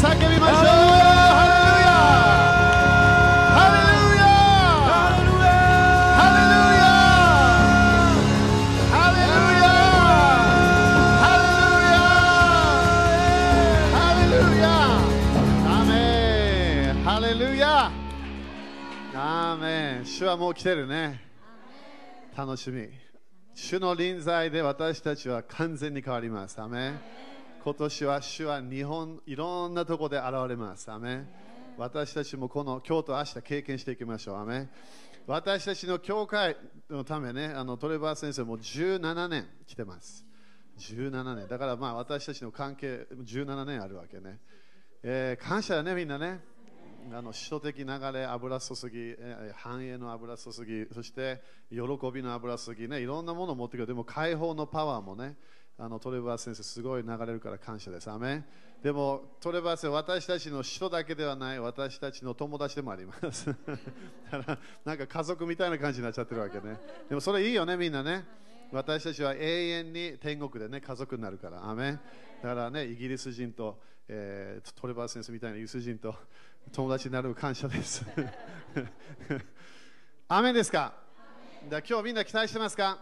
叫びましょう。ハレルヤ。主はもう来てるね。楽しみ。主の臨在で私たちは完全に変わります。アメ今年は主は日本いろんなところで現れます。アメ私たちもこの今日と明日経験していきましょう。アメ私たちの教会のためねあのトレバー先生も17年来てます。17年。だからまあ私たちの関係17年あるわけね、えー感謝だねみんなね。あの使徒的流れ、油注ぎ、繁栄の油注ぎ、そして喜びの油注ぎね、いろんなものを持ってくる。でも解放のパワーもね、あのトレバー先生、すごい流れるから感謝です。アメでもトレバー先生、私たちの使徒だけではない、私たちの友達でもあります。だからなんか家族みたいな感じになっちゃってるわけね。でもそれいいよね、みんなね。私たちは永遠に天国でね、家族になるから。アメだからね、イギリス人と、えートレバー先生みたいなイギリス人と友達になる感謝です。アメですか？じゃ今日みんな期待してますか？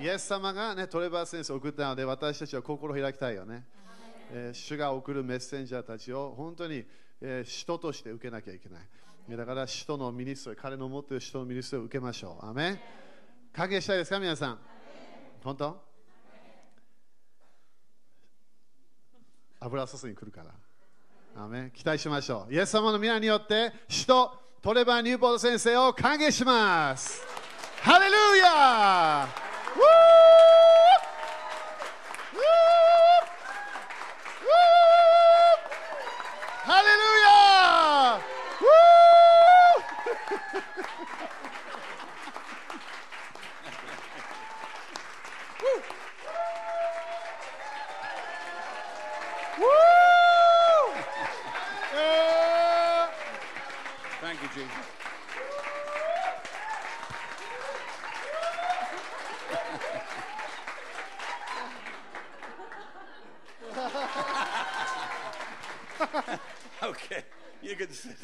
イエス様が、ね、トレバー先生を送ったので私たちは心を開きたいよね。えー主が送るメッセンジャーたちを本当に、えー使徒として受けなきゃいけない。えーだから使徒の ministry、彼の持っている使徒の ministry を受けましょう。アメン歓迎したいですか皆さん？本当？油注ぎに来るから。アメン期待しましょう。イエス様の御名によって、使徒トレバー・ニューポート先生を歓迎します。ハレルヤ! Woo!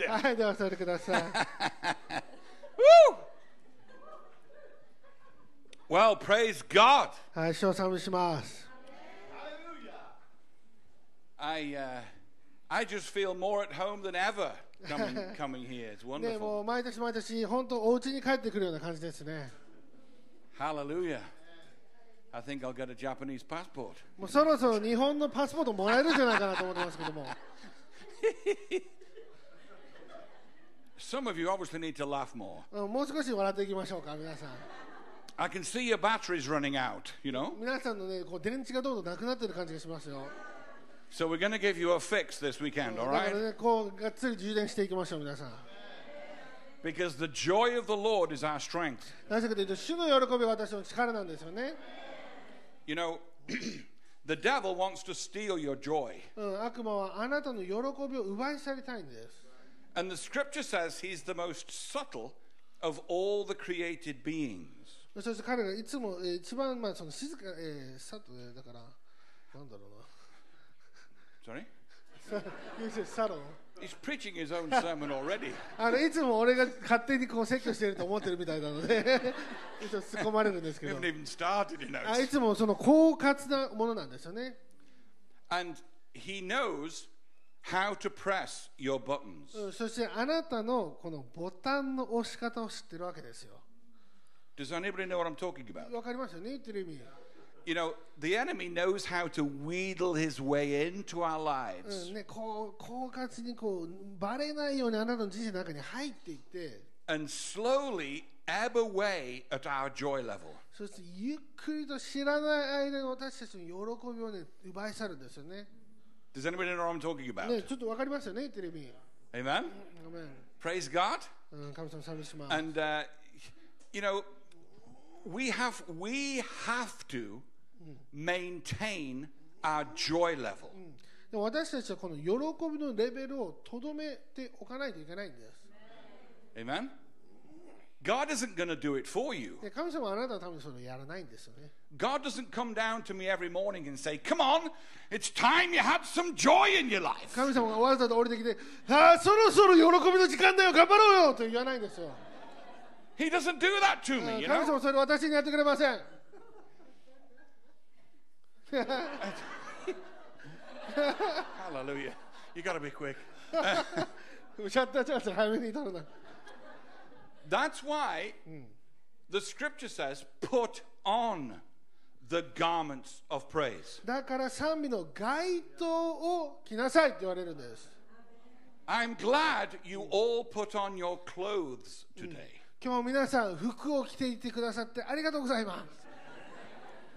はい、では座ってください。Well, praise God. はい、賞賛します。I uh, I just feel more at home than ever coming coming here. It's ね、も wonderful. う毎年毎年、本当お家に帰ってくるような感じですね。Hallelujah. I think I'll get a Japanese passport. もうそろそろ日本のパスポートもらえるんじゃないかなと思ってますけども。Some of you obviously need to laugh more. うんもう少し笑っていきましょうか、皆さん。 I can see your batteries running out, you know. 皆さんのね、こう電池がどんどんなくなってる感じがしますよ。 So we're going to give you a fix this weekend, だ all から right? ね、こう、がっつり充電していきましょう、皆さん。 Because the joy of the Lord is our strength. なぜかというと、主の喜びは私の力なんですよね。 You know, the devil wants to steal your joy. うん、悪魔はあなたの喜びを奪い去りたいんです。 And the scripture says he's the most subtle of all the created beings. そして彼がいつも、えー一番、まあ、その静か、えー、さと、えーだから、なんだろ Sorry? うな。You said subtle. He's preaching his own sermon already. あのいつも俺が勝手にこう説教してると思ってるみたいなので、いつも突っ込まれるんですけ We ど haven't、even started, you know. あいつもその狡猾なものなんですよね。 And he knows how to press your buttons. うんそしてあなたのこのボタンの押し方を知ってるわけですよ。Does anybody know what I'm talking about? わかりますよね、言ってる意味。You know, the enemy knows how to wheedle his way into our う lives んね、こう狡猾にこうバレないようにあなたの人生の中に入っていって、and slowly ebb away at our joy level. そしてゆっくりと知らない間に私たちの喜びをね奪い去るんですよね。Does anybody know what I'm talking about? ね、ちょっとわかりますよね、言ってる意味。 Amen? ごめん。 Praise God. うん、神様賛美します。 And uh, you know, we have we have to maintain our joy level. でも私たちはこの喜びのレベルをとどめておかないといけないんです。 Amen. God isn't going to do it for you. で神様はあなたのためにそれをやらないんですよね God doesn't come down to me every morning and say, Come on, it's time you had some joy in your life. 神様がわざと降りてきてああそろそろ喜びの時間だよ頑張ろうよと言わないんですよ He doesn't do that to うん me, you 神様 know? はそれを私にやってくれません Hallelujah. You got to be quick. シャッターチャンス早めに取るな That's why the scripture says, Put on the garments of praise. だから賛美の街灯を着なさいって言われるんです I'm glad you all put on your clothes today. 今日皆さん服を着ていてくださってありがとうございます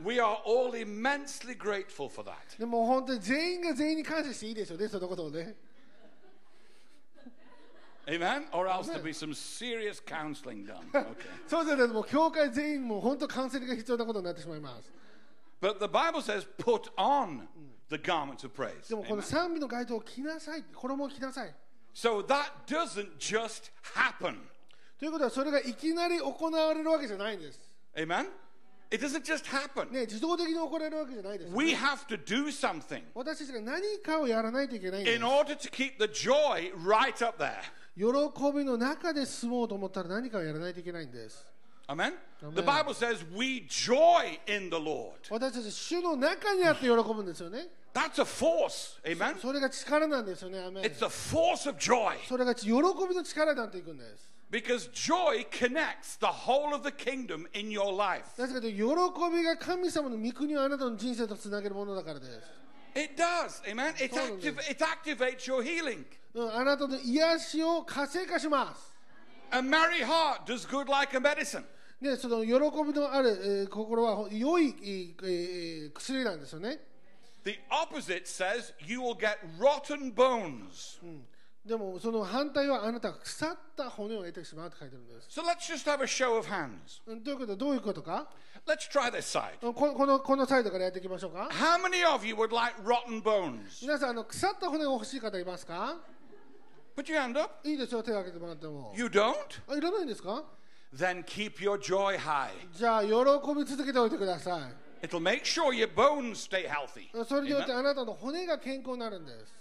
We are all immensely grateful for that. でも本当に全員が全員に感謝していいですよねそのことをね Amen? Or else there'll be some serious counseling done. Okay. そうじゃないともう教会全員もう本当カウンセリングが必要なことになってしまいます But the Bible says, Put on the garments of praise. でもこの Amen? 賛美の街灯を着なさい衣を着なさい So that doesn't just happen. ということはそれがいきなり行われるわけじゃないんです Amen? It doesn't just happen. ね自動的に行われるわけじゃないです、 We have to do something 私たちが何かをやらないといけないんです in order to keep the joy right up there. 喜びの中で住もうと思ったら何かをやらないといけないんです Amen? Amen. The Bible says we joy in the Lord. 私たち主の中にあって喜ぶんですよね That's a force. Amen? それが力なんですよねアメン It's a force of joy それが喜びの力になっていくんです because joy connects the whole of the kingdom in your life. なぜかというと喜びが神様の御国をあなたの人生とつなげるものだからです、It does. Amen? It, Totally. activ- it activates your healing. うん、あなたの癒しを活性化します A merry heart does good like a medicine. でその喜びのある、えー心は良い、えーえー薬なんですよね The opposite says you will get rotten bones. でもその反対はあなたが腐った骨を得てしまうと書いてるんです、So let's just have a show of hands. うん、ということはどういうことか Let's try this side. うんここのこのサイドからやっていきましょうか How many of you would like rotten bones? 皆さんあの腐った骨が欲しい方いますか Put your hand up. いいですよ手を挙げてもらっても You don't? あいらないんですか Then keep your joy high. じゃあ喜び続けておいてください It'll make sure your bones stay healthy. それによって?あなたの骨が健康になるんです。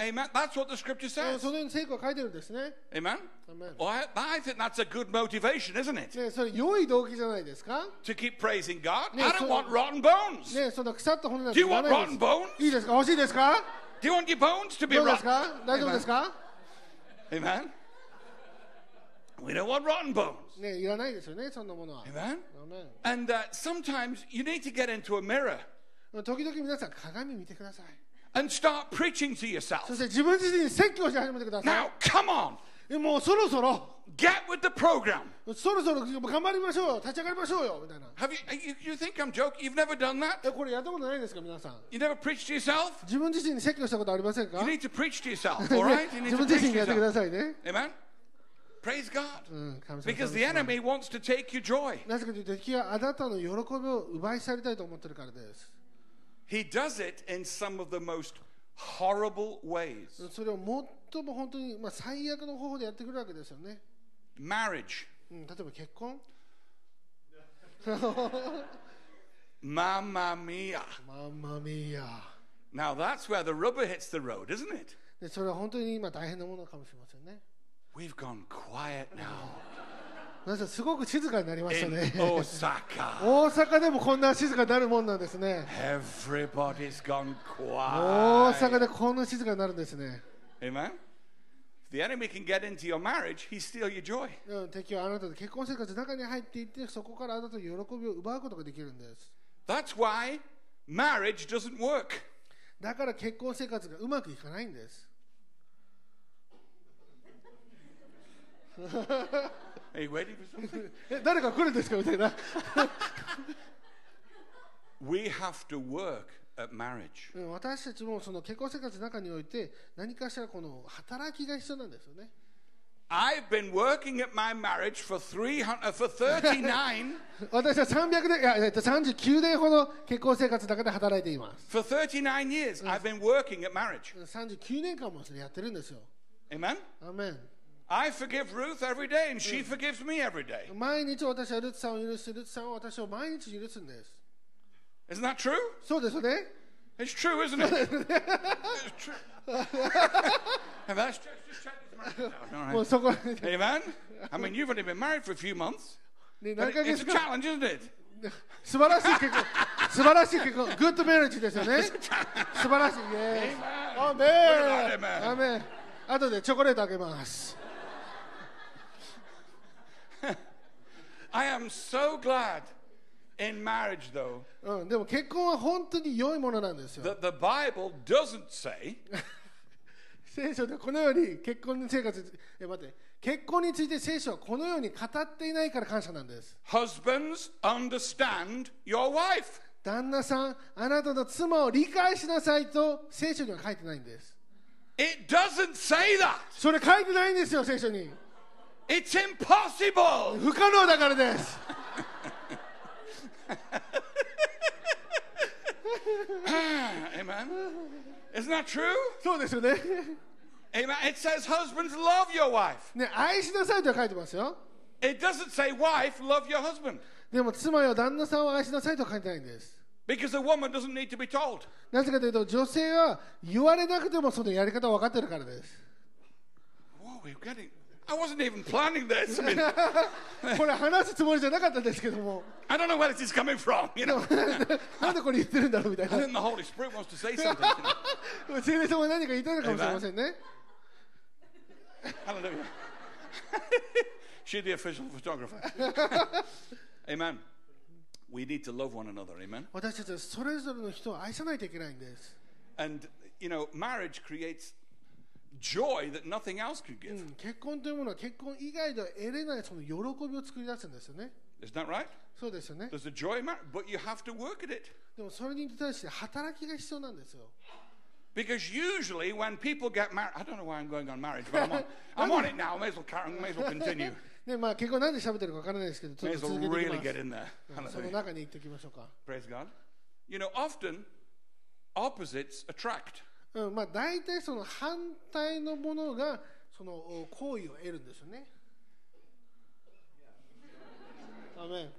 Amen. That's what the scripture うん says. そのように聖句は書いてるんですね。 Amen. Amen. Well, I, I think that's a good motivation, isn't it? ねそれ良い動機じゃないですか To keep praising God. Yeah, I don't so- want rotten bones. ねその腐った骨なん Do て you いら want ない rotten で bones? す。いいですか欲しいですか Do you want your bones to be どうです rotten? か大丈夫ですか Amen. We don't want rotten bones. ねいらないですよね、そんなものは。 Amen. アメン And uh, sometimes you need to get into a mirror 時々皆さん鏡見てください。 And start preaching to そ yourself. して自分自身に説教し始めてくださ Now, come on. もうそろそろ、Get with the program. そろそろ頑張りましょうよ、立ち上がりましょうよ、みたいな。Have you, you, you think I'm joking? You've never done that? え、これやったことないですか、皆さん。You never preached to yourself? 自分自身に説教したことありませんか You need to preach to yourself, all right? You 自分自身にやってくだ.さいね。Amen? Praise God. Because 様 the enemy wants to take your joy. なぜかというと敵はあなたの喜びを奪い去りたいと思ってるからです。He does it in some of the most horrible ways. それを最も本当に、まあ、最悪の方法でやってくるわけですよね。 Marriage. うん、例えば結婚 Mamma mia. マンマミーヤ Now that's where the rubber hits the road, isn't it? でそれは本当に今大変なものかもしれませんね。 We've gone quiet now 皆さんすごく静かになりましたね。Osaka. 大阪でもこんな静かになるもんなんですね。Everybody's gone 大阪 quiet. でこんな静かになるんですね。Amen? The enemy can get into your marriage, he steal your joy. うん、敵はあなたの結婚生活の中に入っていって、そこからあなたの喜びを奪うことができるんです。That's why marriage doesn't work. だから結婚生活がうまくいかないんです。Are you waiting for something? え誰か来るんですかみたいな。we have to work at marriage. うん私たちもその結婚生活の中において何かしらこの働きが必要なんですよね。I've been working at my marriage for 300 uh, for 39私は300年いやえっと39年ほど結婚生活の中で働いています。for 39 years. I've been working at marriage. 39年間もそれやってるんですよ。Amen. アーメン I forgive Ruth every day, and she forgives me every day. 毎日私はルツさんを許してルツさんは私を毎日許すんです Isn't that true? そうですよね It's true, isn't it? it's true. and that's just, just check this marriage out. All もう right. そこはね Amen. I mean, you've only been married for a few months, ね but 何 it- ヶ it's 月 a か challenge, isn't it? 素晴らしい結婚素晴らしい結婚グッドメリッジですよね素晴らしいイエスアメ Amen. ンアメン後でチョコレートあげます I am so glad in marriage, though, うん、でも結婚は本当に良いものなんですよ。That the Bible doesn't say 聖書でこのように結婚生活え待って結婚について聖書はこのように語っていないから感謝なんです。Husbands understand your wife. 旦那さんあなたの妻を理解しなさいと聖書には書いてないんです。It doesn't say that. それ書いてないんですよ聖書に It's impossible. 不可能だからです Amen. Isn't that true? そうですよね Amen. It says husbands love your wife. ね愛しなさいとは書いてますよ It doesn't say wife love your husband でも妻よ旦那さんを愛しなさいとは書いてないんです because a woman doesn't need to be told. なぜかというと女性は言われなくてもそのやり方を分かってるからです Whoa, we're getting. I wasn't even planning this. I mean, これ話すつもりじゃなかったんですけども I don't know where this is coming from. You know, なんでこれ言ってるんだろうみたい I な think the Holy Spirit wants to say something. You know? 聖霊様が何か言いたいのかもしれませんね Hallelujah. She's the official photographer. Amen. We need to love one another. Amen. 私たちはそれぞれの人を愛さないといけないんです And you know, marriage creates joy that nothing else could う give. ん結婚というものは結婚以外では得れないその喜びを作り出すんですよね Isn't that right? そうですよね There's a joy in marriage, but you have to work at it. でもそれに対して働きが必要なんですよ Because usually when people get married, I don't know why I'm going on marriage, but I'm on, I'm on it now. May as well carry, may as well continue. ねまあ結婚なんで喋ってるかわからないですけどちょ May っ as と well 続けてい really き get ま in there. すその Hallelujah. 中に行ってきましょうか Praise God. You know, often opposites attract. うんまあ、大体その反対のものがそのお行為を得るんですよね。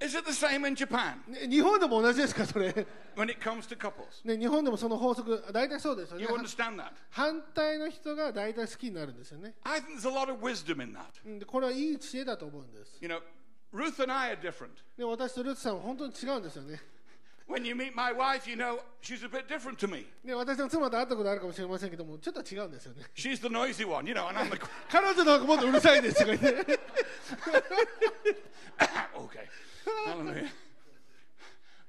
Is it the same in Japan? ね日本でも同じですか、それ。when it comes to couples? ね、日本でもその法則、大体そうですよね You。understand that? 反対の人が大体好きになるんですよね。I think there's a lot of wisdom in that. これはいい知恵だと思うんです。You know, Ruth and I are different. で私とルーツさんは本当に違うんですよね。When you meet my wife, you know, she's a bit different to me. で私の妻と会ったことあるかもしれませんけども、ちょっと違うんですよね。 She's the noisy one, you know, and I'm the. 彼女の方がもっとうるさいんですよね。 okay. Hallelujah.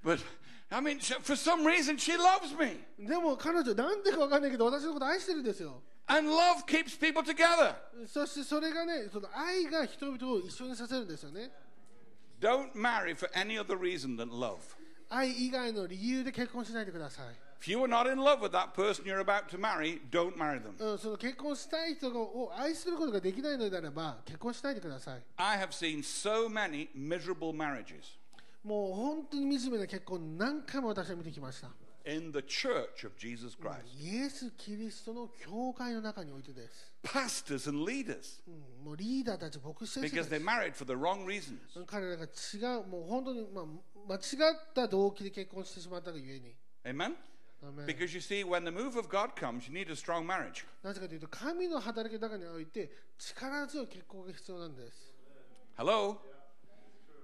But, I mean, she- for some reason, she loves me. でも彼女、なんでかわかんないけど、私のこと愛してるんですよ。 And love keeps people together. そしてそれがね、その愛が人々を一緒にさせるんですよね。 Don't marry for any other reason than love. 愛以外の理由で結婚しないでください。If you are not in love with that person you're about to marry, don't marry them. うん、その結婚したい人を愛することができないのであれば結婚しないでください。I have seen so many miserable marriages もう本当に惨めな結婚何回も私は見てきました。in the church of Jesus Christ. イエス・キリストの教会の中においてです。Pastors and leaders うん、もうリーダーたち、牧師先生 because た they ち married for the wrong reasons. 彼らが違う、もう本当に、まあ、間違った動機で結婚してしまったがゆえに。Amen? Because you see, when the move of God comes, you need a strong marriage. なぜかというと、神の働きの中において力強い結婚が必要なんです。Hello?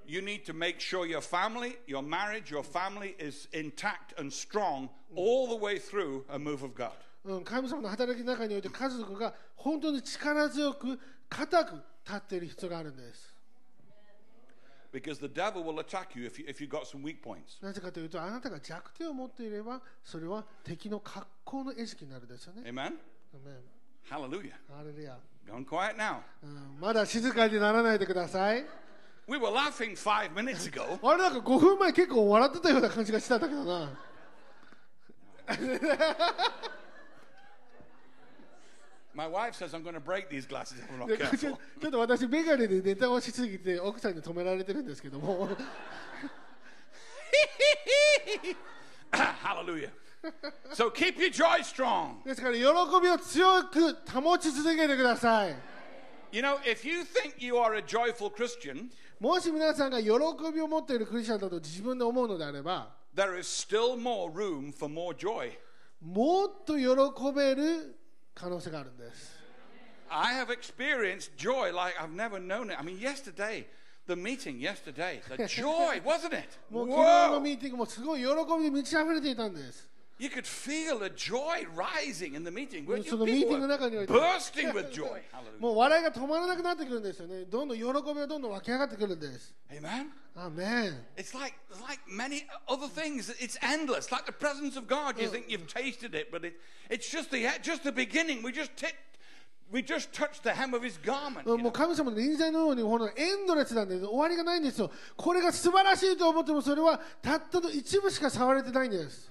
You need to make sure your family, your marriage, your family is intact and strong all the way through a move of God. うん、神様の働きの中において家族が本当に力強く固く立っている必要があるんです。Because the devil will attack you if, you if you've got some weak points. なぜかというと、あなたが弱点を持っていれば、それは敵の格好の餌食になるんですよね。Amen? アメン Hallelujah. ハレルヤ Gone quiet now. うんまだ静かにならないでください。We were laughing five minutes ago. あれなんか5分前結構笑ってたような感じがしたんだけどな。ちょっと私、メガネでネタをしすぎて奥さんに止められてるんですけども。ハロルヤ。So ですから、喜びを強く保ち続けてください。もし皆さんが喜びを持っているクリスチャンだと自分で思うのであれば、There is still もっと喜べる。可能性があるんです I have experienced joy like I've never known it. I mean, yesterday, the meeting yesterday, the joy, wasn't it? もう昨日の Whoa! ミーティングもすごい喜びで満ち溢れていたんです You could feel a joy rising in the meeting. そのミーティングの中において bursting with joy. もう笑いが止まらなくなってくるんですよねどんどん喜びがどんどん湧き上がってくるんです Amen. アーメン It's like like many other things. It's endless. Like the presence of God. You think you've tasted it, but it, it's just the just the beginning. We just tipped, we just touched the hem of His garment. もう.神様の臨在のようにほらエンドレスなんで終わりがないんですよこれが素晴らしいと思ってもそれはたったの一部しか触れてないんです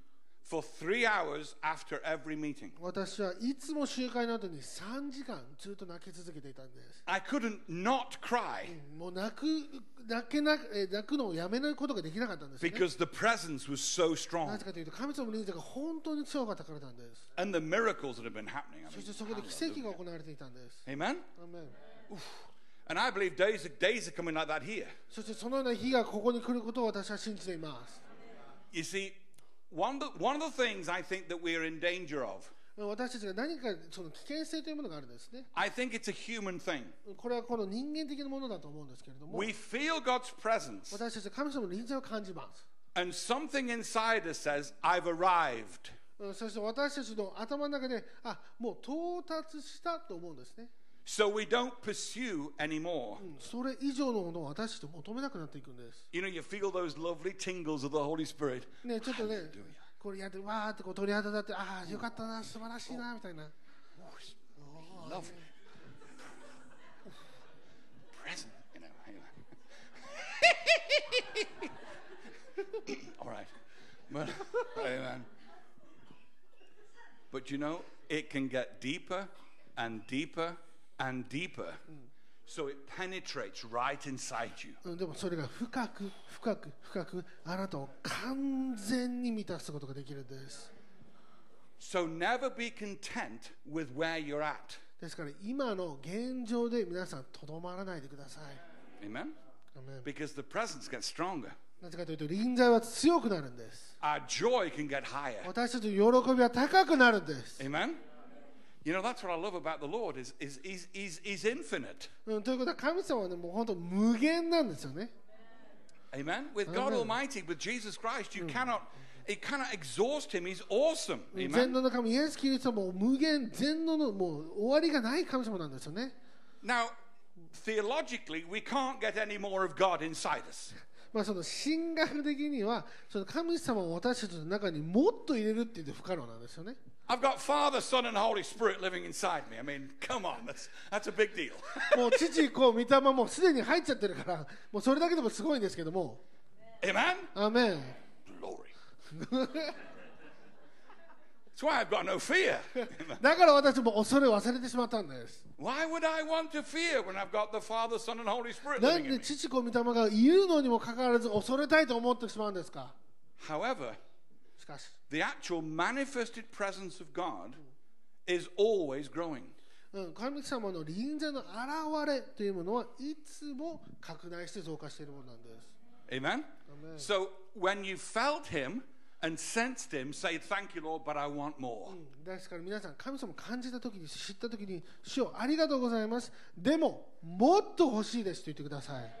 for three hours after every meeting. 私はいつも集会の後に3時間ずっと泣き続けていたんです I couldn't not cry もう泣く泣けなえー泣くのをやめないことができなかったんです、ね、because the presence was so な strong ぜかというと神様の臨在が本当に強かったからなんです and the miracles that have been happening. そしてそこで奇跡が行われていたんです amen. アーメン And I believe days days are coming like that here. そしてそのような日がここに来ることを私は信じています You see, one of the, one of the things I think that we're in danger of, 私たちが何かその危険性というものがあるんですね I think it's a human thing. これはこの人間的なものだと思うんですけれども We feel God's presence, 私たちは神様の臨在を感じます and something inside us says, "I've arrived." うんそして私たちの頭の中であもう到達したと思うんですね So we don't pursue anymore. うんそれ以上のものを私たち求めなくなっていくんです You know, you feel those lovely tingles of the Holy Spirit. ねちょっとねこれやってわーってこう鳥肌立ってああよかったな素晴らしいなみたいな Lovely. Present, you know. anyway. All right. But, amen. But you know, it can get deeper and deeper And deeper. So it penetrates right inside you. うんでもそれが深く深く深くあなたを完全に満たすことができるんです So never be content with where you're at. ですから今の現状で皆さんとどまらないでください Amen? アメン Because the presence gets stronger. なぜかというと臨在は強くなるんです Our joy can get higher. 私たちの喜びは高くなるんです Amen? You know, that's what I love about the Lord is, is he's, he's, he's infinite. うん、ということは神様はねもう本当無限なんですよね Amen? With God Amen. Almighty, with Jesus Christ, you cannot, you cannot exhaust him. He's awesome. 全 Amen? 能の神イエス・キリストはもう無限全能のもう終わりがない神様なんですよね Now, theologically, we can't get any more of God inside us. まあその神学的にはその神様を私たちの中にもっと入れるって言って不可能なんですよね I've got Father, Son, and Holy Spirit living inside me. I mean, come on, that's, that's a big deal. もう父子御霊もうすでに入っちゃってるからもうそれだけでもすごいんですけども Amen? アーメン Glory. That's why I've got no fear. だから私も恐れを忘れてしまったんです Why would I want to fear when I've got the Father, Son, and Holy Spirit なんで?父子御霊がいるのにもかかわらず恐れたいと思ってしまうんですか However, しかし the actual manifested presence of God is always growing. うん、神様の臨在の現れというものはいつも拡大して増加しているものなんです。Amen? So when you felt Him and sensed Him, say, Thank you, Lord, but I want more. ですから皆さん、神様を感じたときに、知ったときに、主をありがとうございます。でも、もっと欲しいですと言ってください。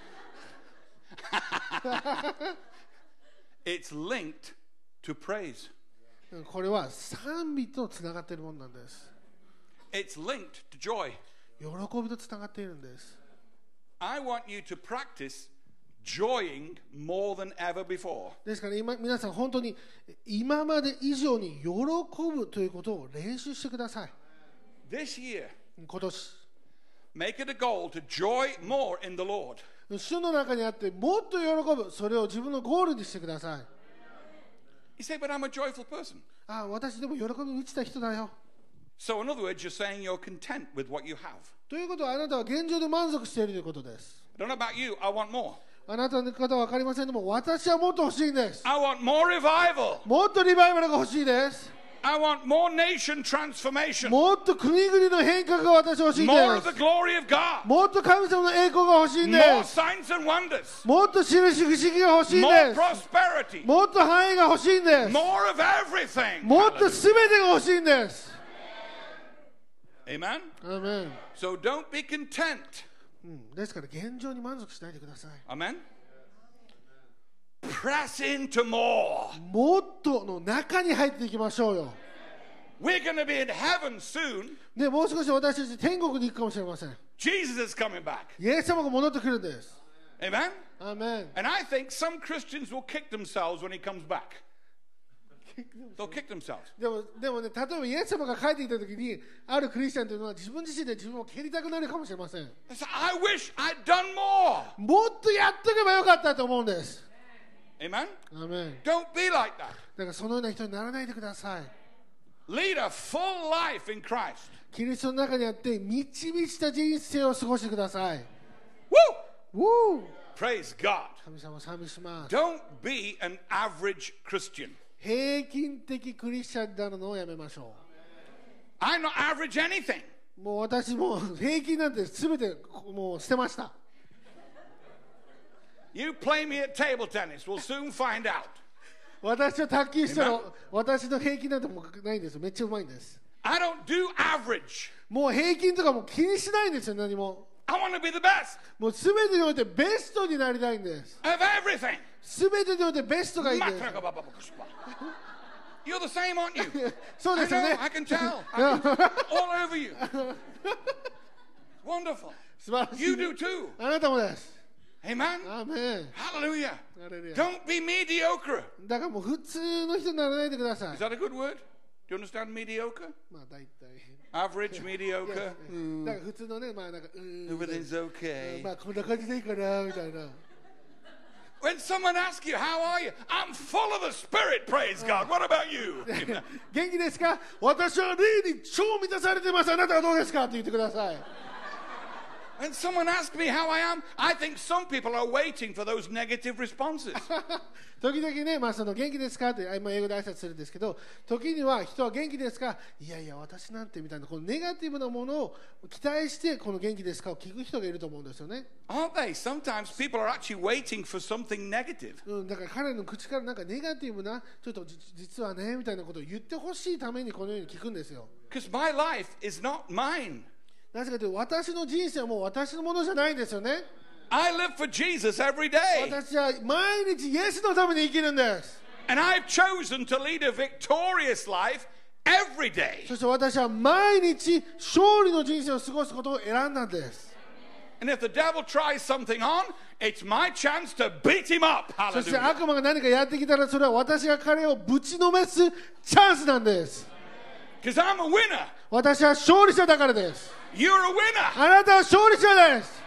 It's linked to praise. うんこれは賛美とつながっているものなんです It's linked to joy. 喜びとつながっているんです I want you to practice joying more than ever before. ですから今皆さん本当に今まで以上に喜ぶということを練習してください This year, 今年 make it a goal to joy more in the Lord. 主の中にあってもっと喜ぶそれを自分のゴールにしてください You say, but I'm a joyful person. ああ私でも喜びに満ちた人だよ So, in other words, you're saying you're content with what you have. ということはあなたは現状で満足しているということです I don't know about you, I want more. あなたの方は分かりませんでも私はもっと欲しいんです I want more revival. もっとリバイバルが欲しいです I want more nation transformation. もっと国々の変革が私は欲しいん More で of the す glory of God. もっと神様の栄光が欲しいんで More す signs and wonders. もっと印不思議が欲しいん More です prosperity. もっと範囲が欲しいんです More of everything. もっと全てが欲しいんです Amen? アーメン So don't be content. うんですから現状に満足しないでください Amen? Press into more. もっとの中に入っていきましょうよ We're going to be in heaven soon. でもう少し私たち天国に行くかもしれません Jesus is coming back. イエス様が戻ってくるんです Amen? アーメン And I think some Christians will kick themselves when he comes back. They'll kick themselves. でもでもね例えばイエス様が帰ってきた時にあるクリスチャンというのは自分自身で自分を蹴りたくなるかもしれません I wish I'd done more. もっとやっとけばよかったと思うんです Amen? アーメン Don't be like that. だからそのような人にならないでください Lead a full life in Christ. キリストの中にあって満ち満ちた人生を過ごしてください Woo! ウォー Praise God. 神様を賛美します Don't be an average Christian. 平均的クリスチャンになるのをやめましょ I'm not average anything. うもう私もう平均なんて全てもう捨てました You play me at table tennis, we'll soon find out. 私は卓球したら Amen. 私の平均なんてもうないんですよめっちゃうまいんです I don't do average. もう平均とかもう気にしないんですよ何も I want to be the best ももう全てにおいてベストになりたいんです of everything. 全てにおいてベストがいいんです You're the same, aren't you? そう I ですよ know, ね I can tell. I can, all over you. Wonderful. 素晴らしい You do too. あなたもです Amen. アーメン Hallelujah. ハレルヤ Don't be mediocre. だからもう普通の人にならないでください Is that a good word? Do you understand mediocre? まあ大体 Average, いや mediocre. だから普通のねまあなんかうーん Everything's okay. まあこんな感じでいいかなみたいな When someone asks you, How are you? I'm full of the Spirit, praise God. What about you? 元気ですか私は霊に超満たされてますあなたはどうですかって言ってください When someone asks me how I am, I think some people are waiting for those negative responses. 時々ね、まあ、その元気ですかって、あまあ、英語で挨拶するんですけど、時には人は元気ですかいやいや、私なんてみたいな、このネガティブなものを期待して、この元気ですかを聞く人がいると思うんですよね。Aren't they? Sometimes people are actually waiting for something negative. うん、だから彼の口からなんかネガティブな、ちょっとじ実はね、みたいなことを言ってほしいためにこのように聞くんですよ。Because my life is not mine. なぜかというと、私の人生はもう私のものじゃないんですよね。I live for Jesus every day. 私は毎日イエスのために生きるんです。And I've chosen to lead a victorious life every day. そして私は毎日勝利の人生を過ごすことを選んだんです。And if the devil tries something on, it's my chance to beat him up. そして.悪魔が何かやってきたらそれは私が彼をぶちのめすチャンスなんです。Because I'm a winner. 私は勝利者だからです。You're a winner. あなたは勝利者です。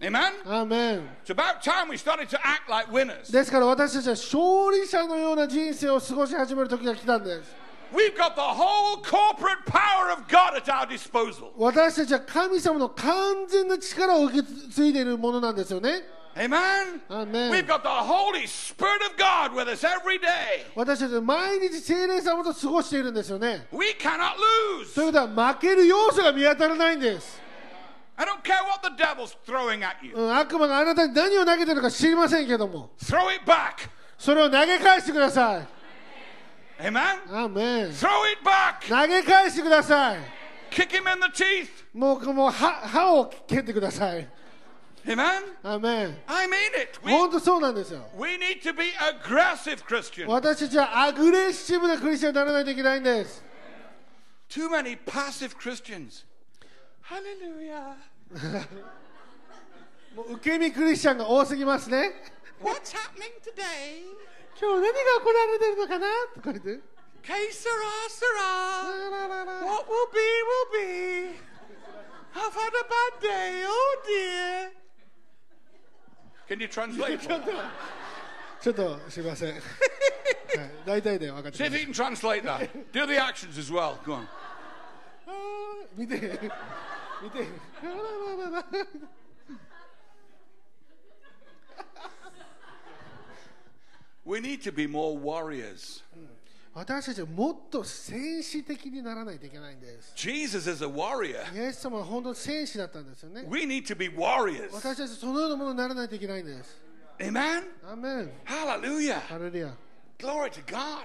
Amen? アーメン It's about time we started to act like winners. ですから私たちは勝利者のような人生を過ごし始める時が来たんです。We've got the whole corporate power of God at our disposal. 私たちは神様の完全な力を受け継いでいるものなんですよね。Amen? Amen. We've got the Holy Spirit of God with us every day. 私たちは毎日聖霊様と過ごしているんですよね。We cannot という lose. ことは負ける要素が見当たらないんです。I don't care what the devil's throwing at you. うん、悪魔があなたに何を投げてるか知りませんけども、Throw it back. それを投げ返してください。Amen? アーメン Throw it back. 投げ返してください。Kick him in the teeth. もうもう歯歯を蹴ってください。Amen? アーメン I mean it. We, 本当そうなんですよ we need to be aggressive Christians. 私たちはアグレッシブなクリスチャンにならないといけないんです Too many passive Christians. Hallelujah. もう受け身クリスチャンが多すぎますね What's happening today? 今日何が行われてるのかなとか言って Que sera, sera. What will be, will be. I've had a bad day. Oh dear. Can you translate? ちょっとすいません、はい、大体で分かって See ま if す you can translate that. Do the actions as well. Go on. あー見て見て We need to be more warriors. 私たちはもっと戦士的にならないといけないんです Jesus is a warrior. イエス様は本当に戦士だったんですよね We need to be warriors. 私たちそのようなものにならないといけないんです Amen? アーメン Hallelujah. ハレルヤ Glory to God.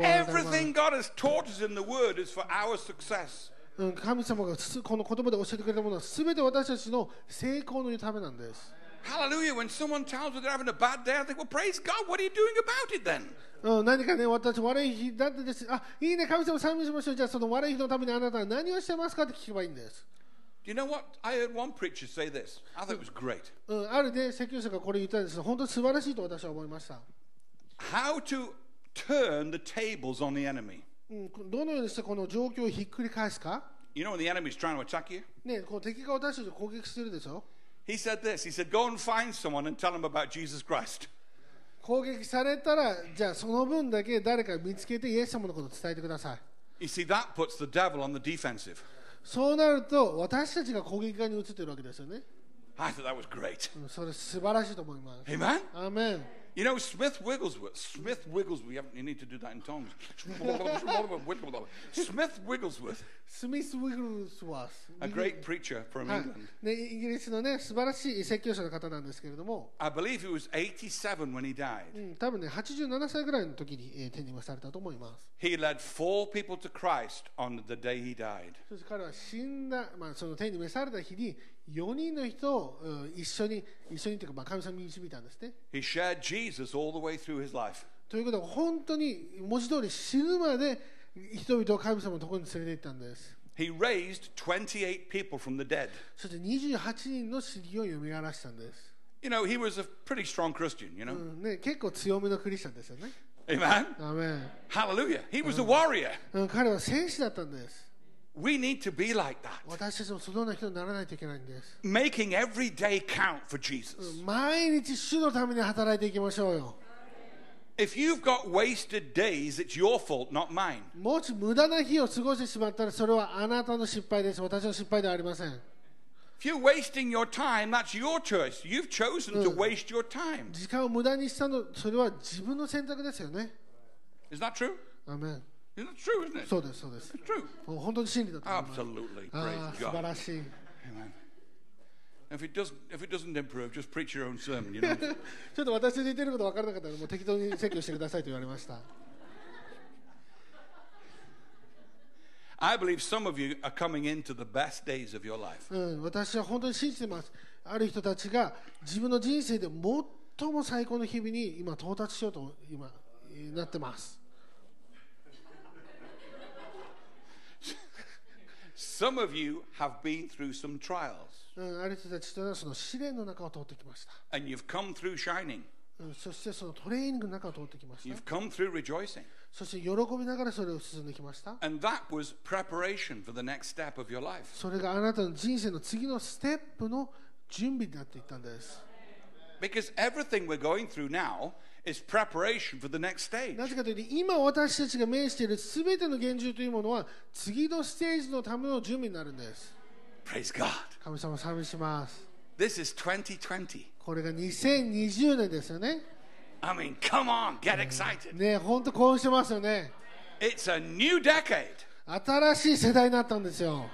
Everything God has taught us in the Word is for our success. うん神様がすこの言葉で教えてくれたものは全て私たちの成功のためなんです Hallelujah. When someone tells me they're having a bad day, I think, well, praise God. What are you doing about it then? うん、何かね、私、悪い日だってです。あ、いいね、神様、賛美しましょう。じゃあ、その悪い日のためにあなたは何をしてますかって聞けばいいんです。Do you know what? I heard one preacher say this. I thought it was great. うん、あるね、説教者がこれ言ったんですが本当に素晴らしいと私は思いました。How to turn the tables on the enemy. うん、どのようにしてこの状況をひっくり返すか You know when the enemy's trying to attack you? ね、この敵が私たちを攻撃してるでしょ He said this. He said, go and find someone and tell them about Jesus Christ. 攻撃されたら、じゃあその分だけ誰か見つけてイエス様のことを伝えてください。You see, that puts the devil on the defensive. そうなると、私たちが攻撃側に移ってるわけですよね。I thought that was great. うん、それ素晴らしいと思います。Amen? アーメン。You know, Smith Wigglesworth. Smith Wigglesworth. You, haven't- you need to do that in tongues. Smith Wigglesworth, スミス・ウィグルスワース。 a great preacher from はい England. ね、イギリスのね素晴らしい説教者の方なんですけれども、 I believe he was 87 when he う died. ん、多分ね87歳ぐらいの時に、えー、天に召されたと思います He led four people to Christ on the day he died. そして彼は死んだ、まあ、その天に召された日に 4人の人を、うん一緒に一緒にというか、まあ、神様に導いたんですね He shared Jesus all the way through his life. ということは本当に文字通り死ぬまで人々を神様のところに連れて行ったんです He raised 28 people from the dead. そして28人の死人を蘇らしたんです、You know, he was a pretty strong Christian, you う know. んね、結構強めのクリスチャンですよね Amen. アーメン Hallelujah. He was a warrior. うん彼は戦士だったんです We need to be like that. 私たちもそのような人にならないといけないんです。 Making every day count for Jesus. 毎日主のために働いていきましょうよ。 If you've got wasted days, it's your fault, not mine. もし無駄な日を過ごしてしまったらそれはあなたの失敗です。私の失敗ではありません。 If you're wasting your time, that's your choice. You've chosen to waste your time. 時間を無駄にしたの、それは自分の選択ですよね。 Is that true? ア そうです、そうです。本当に真理だと思います。ああ、素晴らしい。ちょっと私に言ってることは分からなかったの、適当に説教してくださいと言われました。私は本当に信じてます。ある人たちが自分の人生で最も最高の日々に今、到達しようと今、なってます。Some of you have been through some trials うん、ある人たちというのはその試練の中を通ってきました、 and you've come through shining. うん、そしてそのトレーニングの中を通ってきました You've come through rejoicing. そして喜びながらそれを進んできました And that was preparation for the next step of your life. それがあなたの人生の次のステップの準備になっていったんです Because everything we're going through now is preparation for the next stage. なぜかというと今私たちが面している全ての現状というものは次のステージのための準備になるんです Praise God. 神様賛美します This is 2020. これが2020年ですよね I mean, come on, get excited. ね本当興奮してますよね It's a new decade. 新しい世代になったんですよ、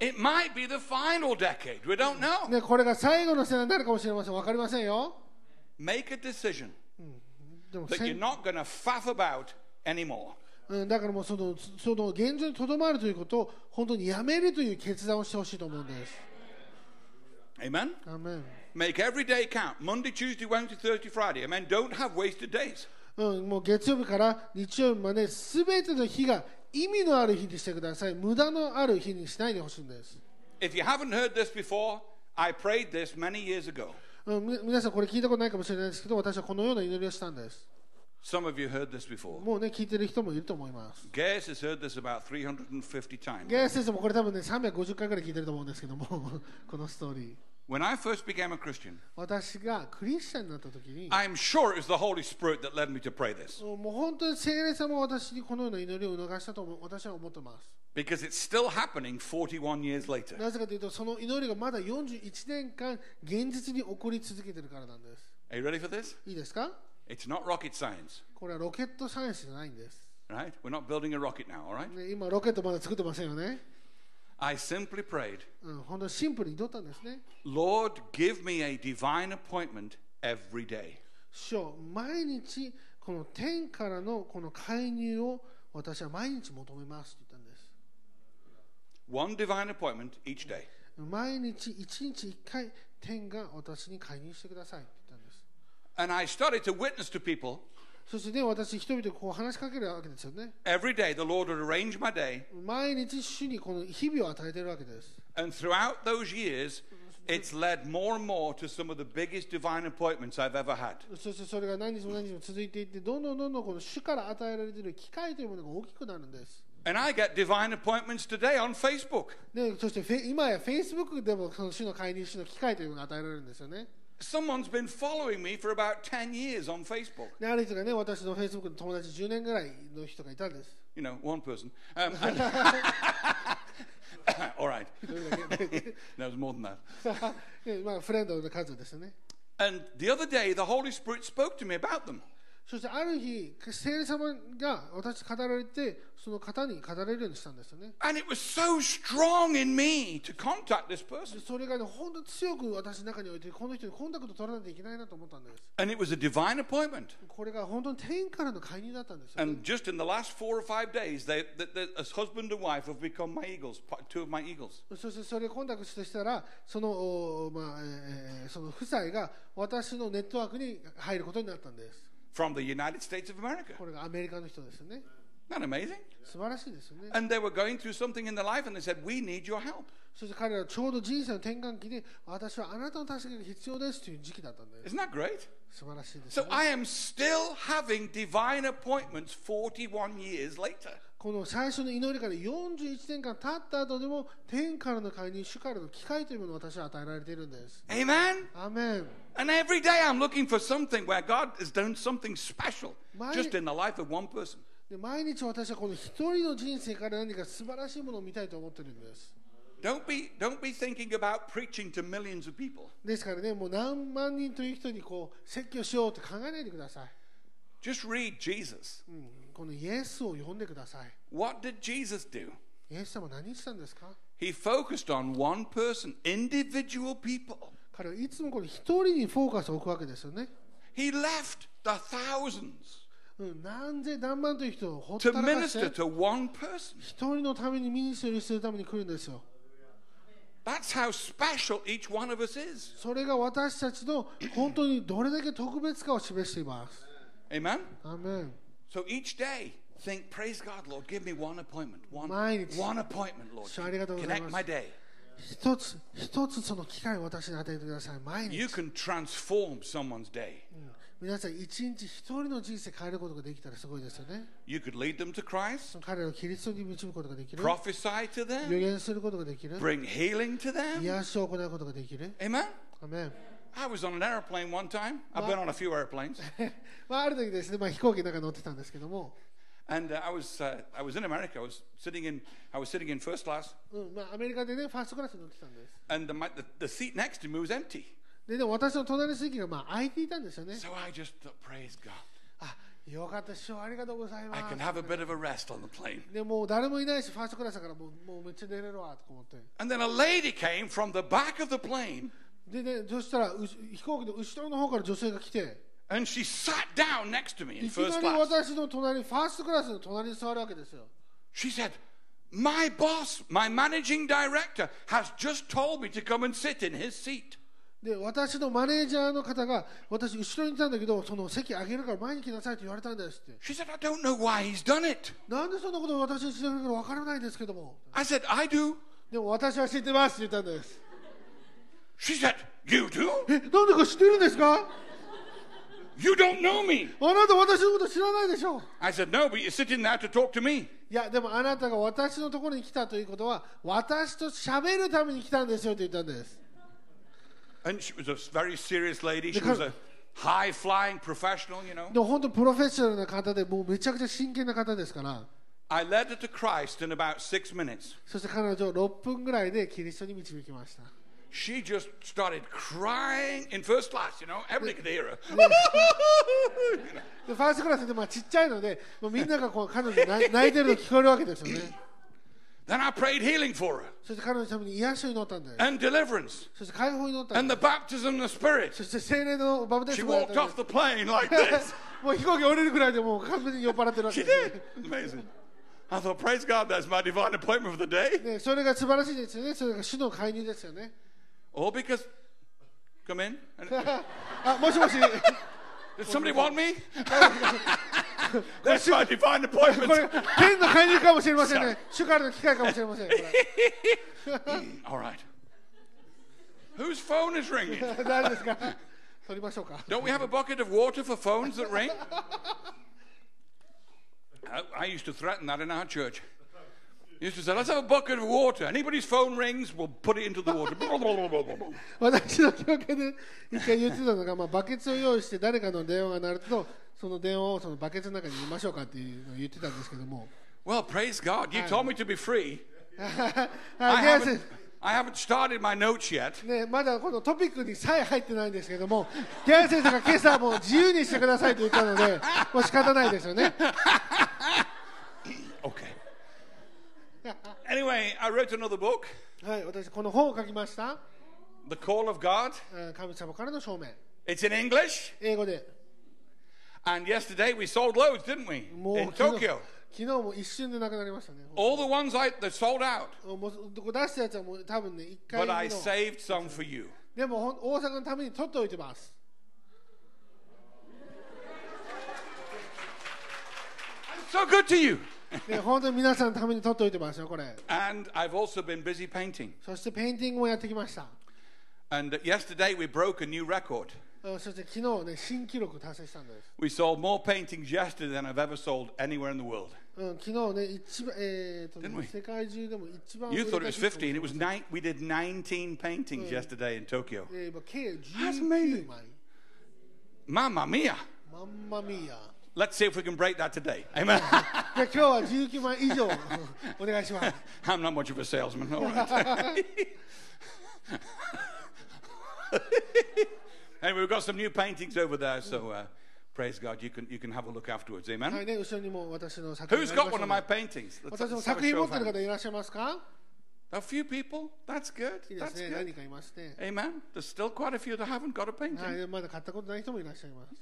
It might be the final decade. We don't know. ね、これが最後の世代になるかもしれません分かりませんよ Make a decision that せ you're ん not going to faff about anymore. うん、だからもうそのその現状にとどまるということを本当にやめるという決断をしてほしいと思うんです。Amen? アーメン Make every day count. Monday, Tuesday, Wednesday, Thursday, Friday. Amen. Don't have wasted days. うん、もう月曜日から日曜日まで全ての日が意味のある日にしてください無駄のある日にしないでほしいんです、If you haven't heard this before, I prayed this many years ago. 皆さんこれ聞いたことないかもしれないですけど、私はこのような祈りをしたんです。もうね、聞いてる人もいると思います。ゲーセスもこれ多分ね、350回ぐらい聞いてると思うんですけども、このストーリー。私がクリスチャンになった時に、sure、もう本当に聖霊様は私にこのような祈りを促したと私は思ってます。Because it's still happening 41 years later. なぜかというとその祈りがまだ41年間現実に起こり続けてるからなんです Are you ready for this? いいですか It's not rocket science, これはロケットサイエンスじゃないんです、right? We're not building a rocket now, all right? ね、今ロケットまだ作ってませんよね I simply prayed, うん、本当にシンプルに祈ったんですね。Lord, give me a divine appointment every day. 主よ毎日この天からのこの介入を私は毎日求めますと言ったんです。One divine appointment each day. 毎日一日一回天が私に介入してくださいと言ったんです。 And I started to witness to people そしてね、私人々にこう話しかけるわけですよね。 every day. The Lord would arrange my day. 毎日主にこの日々を与えているわけです。 And throughout those years, it's led more and more to some of the biggest divine appointments I've ever had. そしてそれが何日も何日も続いていって、どんどんどんどんこの主から与えられている機会というものが大きくなるんです。 And I get divine appointments today on Facebook. でそしてフェ今や Facebook でもその主の介入主の機会というのが与えられるんですよね。 Someone's been following me for about 10 years on Facebook. である人がね、私の Facebook の友達10年ぐらいの人がいたんです。 You know, one person. Um, and- all right. no, there's more than that. でまあ、フレンドの数ですよね。 And the other day, the Holy Spirit spoke to me about them. そしてある日、聖霊様が私語られて、その方に語れるようにしたんですよね。So、それが、ね、本当に強く私の中において、この人にコンタクトを取らないといけないなと思ったんです。これが本当に天からの介入だったんですよ、ね。Days, they, they, eagles, eagles. そしてそれをコンタクトしたら、その,、まあえー、その夫妻が私のネットワークに入ることになったんです。from the United States of America. これがアメリカの人ですよね。 Isn't that amazing? 素晴らしいですよね。 And they were going through something in their life and they said, We need your help. そして彼らはちょうど人生の転換期で私はあなたの助けが必要ですという時期だったんです。 Isn't that great? 素晴らしいです、 So ね。 I am still having divine appointments 41 years later. この最初の祈りから41年間経った後でも天からの介入、主からの機会というものを私は与えられているんです。Amen? アーメン。And every day I'm looking for something where God has done something special just in the life of one person. で毎日私はこの一人の人生から何か素晴らしいものを見たいと思っているんです。Don't be, don't be thinking about preaching to millions of people. ですからね、もう何万人という人にこう説教しようと考えないでください。Just read Jesus. このイエスを読んでください。What イエス様何したんですか？彼はいつもこの一人にフォーカスを置くわけですよね。He left 何万人を一人のためにミニストリーするために来るんですよ。それが私たちの本当にどれだけ特別かを示しています。Amen? アーメン So each day, think, praise God, Lord, give me one appointment. One, 毎日。one appointment, Lord. 主ありがとうございます。Connect my day. 一つ一つその機会を私に与えてください。毎日 You。can transform someone's day. 皆さん一日一人の人生変えることができたらすごいですよね。You could lead them to Christ, 彼らをキリストに導くことができる。prophesy to 予 them, 言することができる。bring healing to them. 癒しを行うことができる。Amen? アーメン I was on an airplane one time. I've been on a few airplanes. まあ、ある時ですね、まあ、飛行機の中に乗ってたんですけども、 And uh, I was uh, I was in America. I was sitting in I was sitting in first class, うんまあ、アメリカでね、ファーストクラスに乗ってたんです。 and the, my, the, the seat next to me was empty. で、でも私の隣の席がまあ空いていたんですよね。 So I just thought, praise God. あ、よかった、師匠ありがとうござい I ま can す。 have a bit of a rest on the plane. でもう誰もいないし、ファーストクラスだからもうもうめっちゃ寝れるわとか思って。 And then a lady came from the back of the plane, でね、そしたら飛行機の後ろの方から女性が来て、and she sat down next to me in first なり class. 私の隣、ファーストクラスの隣に座るわけですよ。She said, My boss, my managing director, has just told me to come and sit in his seat. で私のマネージャーの方が私後ろにいたんだけどその席上げるから前に来なさいって言われたんですって She said, I don't know why he's done it. なんでそんなことを私にしてるのかわからないんですけども I said, I do. でも私は知ってますって言ったんです She said, You do? えなんでか知ってるんですか You don't know me. あなた私のこと知らないでしょう I said, No, but you're sitting there to talk to me. いやでもあなたが私のところに来たということは私と喋るために来たんですよと言ったんです And she was a very serious lady. She was a high flying professional, you know. でも本当プロフェッショナルな方でもうめちゃくちゃ真剣な方ですから I led her to Christ in about six minutes. そして彼女を6分ぐらいでキリストに導きました She just started crying in first class, you know. Everybody could hear her. でファーストクラスでまあちっちゃいのでもうみんながこう彼女泣い泣いてるの聞こえるわけですよね then I prayed healing for her そして彼女のために癒しを祈ったんです and deliverance そして解放を祈ったん and で the baptism of the Spirit. すそして聖霊のバプテ She スマをやっ walked たん off で the plane like this. すもう飛行機降りるぐらいでもう完全に酔っ払ってるわけ She ですね did. Amazing. I thought, praise God, that's my divine appointment for the day. ねそれが素晴らしいですよねそれが主の介入ですよね All because, come in. あもしもし Does somebody want me? That's my divine これ appointment. 天の介入かもしれませんね主からの機会かもしれませんこ All right. Whose phone is ringing? れ誰ですか取りましょうか Don't we have a bucket of water for phones that ring? I, I used to threaten that in our church. 私の教会で一回言ってたのが、バケツを用意して誰かの電話が鳴るとその電話をそのバケツの中に入れましょうかっていうのを言ってたんですけども。Well, praise God, you told me to be free. I, haven't, I haven't started my notes Anyway, I wrote another book, はい私この本を書きました The Call of God. えー神様からの証明 It's in English. 英語で And yesterday we sold loads, didn't we? もう In 昨日 Tokyo. 昨日も一瞬でなくなりましたね All the ones I, that sold out. もう出したやつはもう多分ね1回 But 目 I の saved some for you. でもほん大阪のために取っておいてます So good to you. で本当に皆さんのために取っておいてますよこれ And I've also been busy painting. そしてペインティングもやってきました And yesterday we broke a new record. うんそして昨日ね新記録達成したんです、 We sold more paintings yesterday than I've ever sold anywhere in the world. うん、昨日ね一番えーと Didn't we? ね、世界中でも一番 You 売れ thought た it was 記録 15. It was nine. We did 19 paintings yesterday in Tokyo. えーまあ計 That's 19 amazing. 枚 Mamma mia. まんまみや Let's see if we can break that today. Amen. じゃあ今日は19枚以上お願いします I'm not much of a salesman. All right. anyway, we've got some new paintings over there, so uh, praise God. You can you can have a look afterwards. は Amen. いね後ろにも私の作品 Who's があり got ま one す of の my で paintings? Let's, 私の let's have 作 a 品 show 持 of ってる hands. 方いらっしゃいますか A few people. That's good. いいで That's すね good. 何かいますね Amen. There's still quite a few that haven't got a は painting. いまだ買ったことない人もいらっしゃいます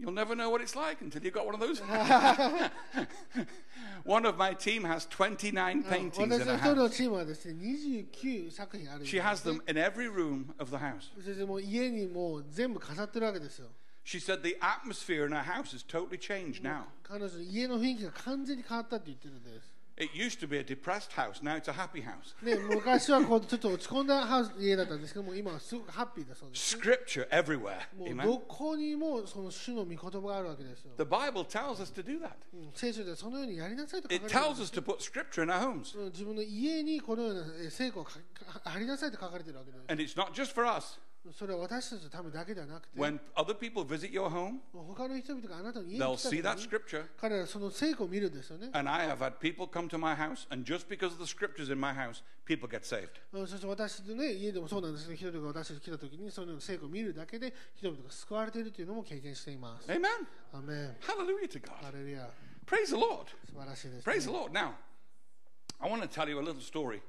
You'll never know what it's like until you've got one of those. one of my team has 29 paintings 私 in の her 一人 house. のチームはですね29作品あるんです She has them in every room of the house. そしてもう家にもう全部飾ってるわけですよ She said the atmosphere in her house has totally changed now. 彼女の家の雰囲気が完全に変わったって言ってるんです It used to be a depressed house, now it's a happy house. ね、昔はこうちょっと落ち込んだハウス家だったんですけども今はすごくハッピーだそうです。 Scripture everywhere. もう Amen. どこにもその主の御言葉があるわけですよ。 The Bible tells us to do that. うん聖書でそのようにやりなさいと書か It れてるん tells です us to put Scripture in our homes. うん自分の家にこのようなえ成果をかか貼りなさいと書かれてるわけです。 And it's not just for us. それは私たちのためだけではなくて、 When other people visit your home, 他の人々があなたの家に they'll 来た see 時 that に Scripture. 彼らはその成果を見るんですよね。 And I have had people come to my house, and just because of the Scriptures in my house, people get saved. うんそして私の、ね、家でもそうなんですけど、人々が私たち来た時にそのような成果を見るだけで人々が救われているというのも経験しています。 Amen. アメン Hallelujah to God. ハレルヤ Praise the Lord. 素晴らしいです、 Praise the Lord. Now, I want to tell you a little story.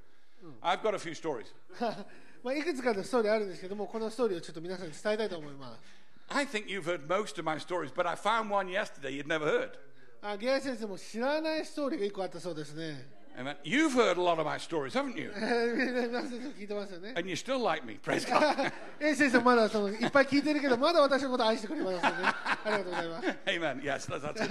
I've got a few stories. まあいくつかのストーリーあるんですけども、このストーリーをちょっと皆さんに伝えたいと思います。I think you've heard most of my stories, but I found one yesterday you'd never heard. あゲイ先生も知らないストーリーが1個あったそうですね。Amen. You've heard a lot of my stories, haven't you? And you still like me. Praise God. え先生まだそのいっぱい聞いてるけどまだ私のこと愛してくれますよねありがとうございます Amen. Yes, that's, that's it.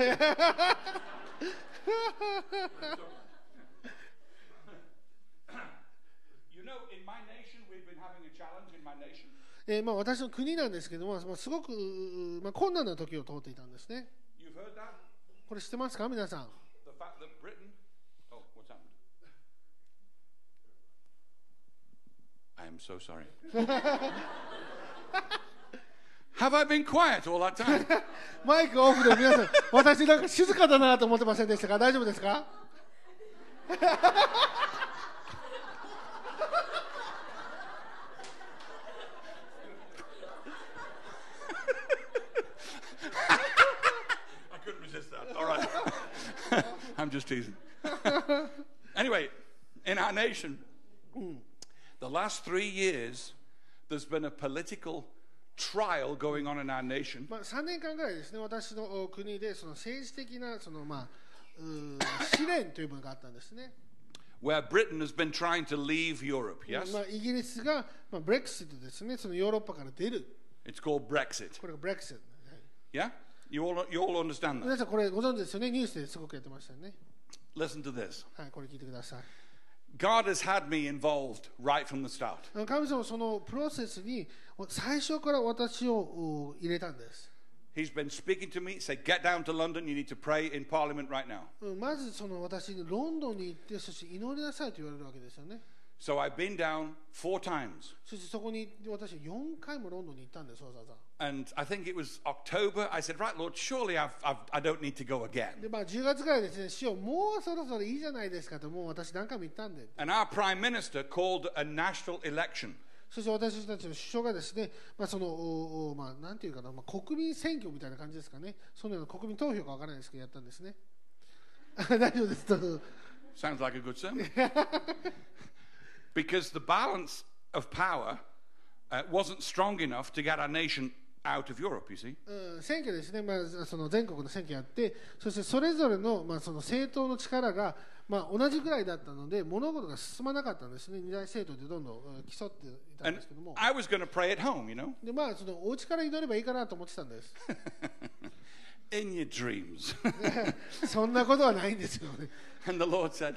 you know, in my nation, we've been having a challenge in my nation. えまあ、私の国なんですけども、すごく、まあ、困難な時を通っていたんですね。これ知ってますか、皆さん。マイクオフで皆さん、私なんか静かだなと思ってませんでしたか？大丈夫ですか？I'm just teasing. anyway, in our nation, the last three years, there's been a political trial going on in our nation まあ、3年間ぐらいですね私のお国でその政治的なその、まあ、うー試練というものがあったんですね、 where Britain has been trying to leave Europe. Yes? まあ、イギリスが、まあ、ブレクシットですねそのヨーロッパから出る It's called Brexit. これがブレクシット、はい Yeah? You all, you all understand that? 皆さんこれご存知ですよねニュースですごくやってましたよね Listen to this. はいこれ聞いてください God has had me involved right from the start. あの神様はそのプロセスに最初から私をお入れたんです、He's been speaking to me, say, get down to London, you need to pray in Parliament right now. うんまずその私にロンドンに行ってそして祈りなさいと言われるわけですよね So I've been down four times. そしてそこに私は4回もロンドンに行ったんですわざわざ And I think it was October. I said, right, Lord, surely I've, I've, I don't need to go again. でまあ10月ぐらいですね、師匠、もうそろそろいいじゃないですかと、もう私何回も言ったんで、And our Prime Minister called a national election. そして私たちの首相がですね、まあそのおおまあ、なんていうかな、まあ、国民選挙みたいな感じですかね、そのような国民投票かわからないですけど、やったんですね。大丈夫です、どうぞ Sounds like a good sermon. because the balance of power uh, wasn't strong enough to get our nation out of Europe, you see. うん、選挙ですね、まあ、その全国の選挙やって、そしてそれぞれの,、まあその政党の力が、まあ、同じぐらいだったので、物事が進まなかったんですね、二大政党でどんどんうん競っていたん And ですけども。 I was going to pray at home, you know, でまあ、そのお家から祈ればいいかなと思ってたんです。 in your dreams. そんなことはないんですよね。 and the Lord said,